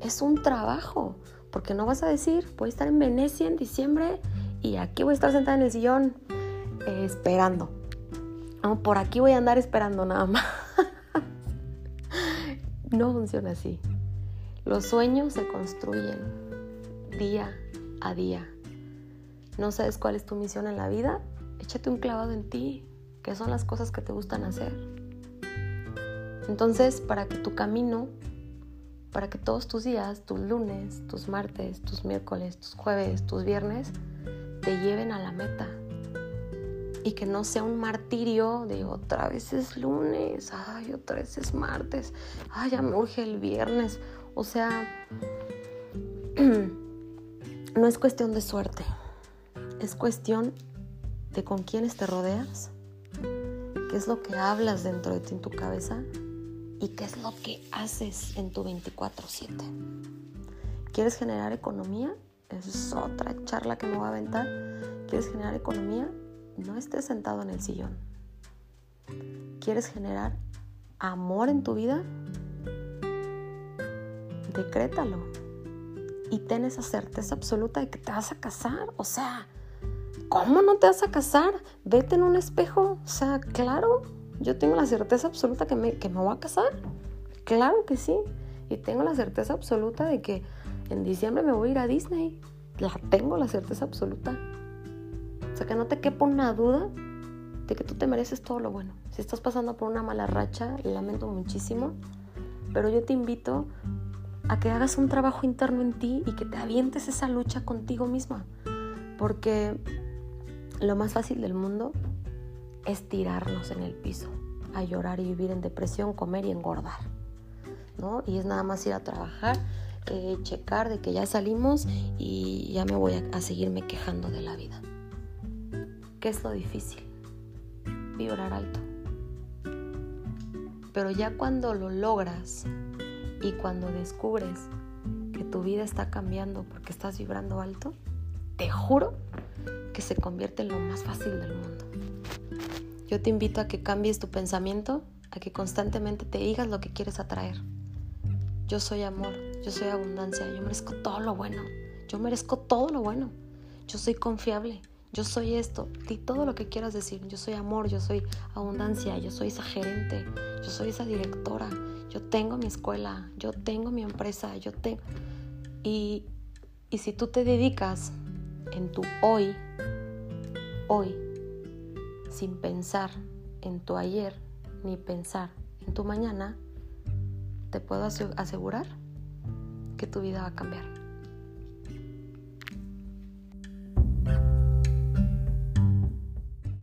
es un trabajo, porque no vas a decir, voy a estar en Venecia en diciembre y aquí voy a estar sentada en el sillón eh, esperando por aquí voy a andar esperando nada más. no funciona así. Los sueños se construyen día a día. ¿No sabes cuál es tu misión en la vida? Échate un clavado en ti, que son las cosas que te gustan hacer. Entonces, para que tu camino, para que todos tus días, tus lunes, tus martes, tus miércoles, tus jueves, tus viernes, te lleven a la meta. Y que no sea un martirio de otra vez es lunes, ay, otra vez es martes, ay, ya me urge el viernes. O sea, no es cuestión de suerte, es cuestión de con quiénes te rodeas, qué es lo que hablas dentro de ti en tu cabeza y qué es lo que haces en tu 24/7. ¿Quieres generar economía? Esa es otra charla que me voy a aventar. ¿Quieres generar economía? No estés sentado en el sillón. ¿Quieres generar amor en tu vida? Decrétalo. Y ten esa certeza absoluta de que te vas a casar. O sea, ¿cómo no te vas a casar? Vete en un espejo. O sea, claro, yo tengo la certeza absoluta que me, que me voy a casar. Claro que sí. Y tengo la certeza absoluta de que en diciembre me voy a ir a Disney. La tengo la certeza absoluta. O sea, que no te quepa una duda de que tú te mereces todo lo bueno. Si estás pasando por una mala racha, lamento muchísimo, pero yo te invito a que hagas un trabajo interno en ti y que te avientes esa lucha contigo misma. Porque lo más fácil del mundo es tirarnos en el piso, a llorar y vivir en depresión, comer y engordar. ¿no? Y es nada más ir a trabajar, eh, checar de que ya salimos y ya me voy a, a seguirme quejando de la vida. ¿Qué es lo difícil? Vibrar alto. Pero ya cuando lo logras y cuando descubres que tu vida está cambiando porque estás vibrando alto, te juro que se convierte en lo más fácil del mundo. Yo te invito a que cambies tu pensamiento, a que constantemente te digas lo que quieres atraer. Yo soy amor, yo soy abundancia, yo merezco todo lo bueno, yo merezco todo lo bueno, yo soy confiable, yo soy esto, di todo lo que quieras decir, yo soy amor, yo soy abundancia, yo soy esa gerente, yo soy esa directora, yo tengo mi escuela, yo tengo mi empresa, yo tengo... Y, y si tú te dedicas en tu hoy, hoy, sin pensar en tu ayer ni pensar en tu mañana, te puedo asegurar que tu vida va a cambiar.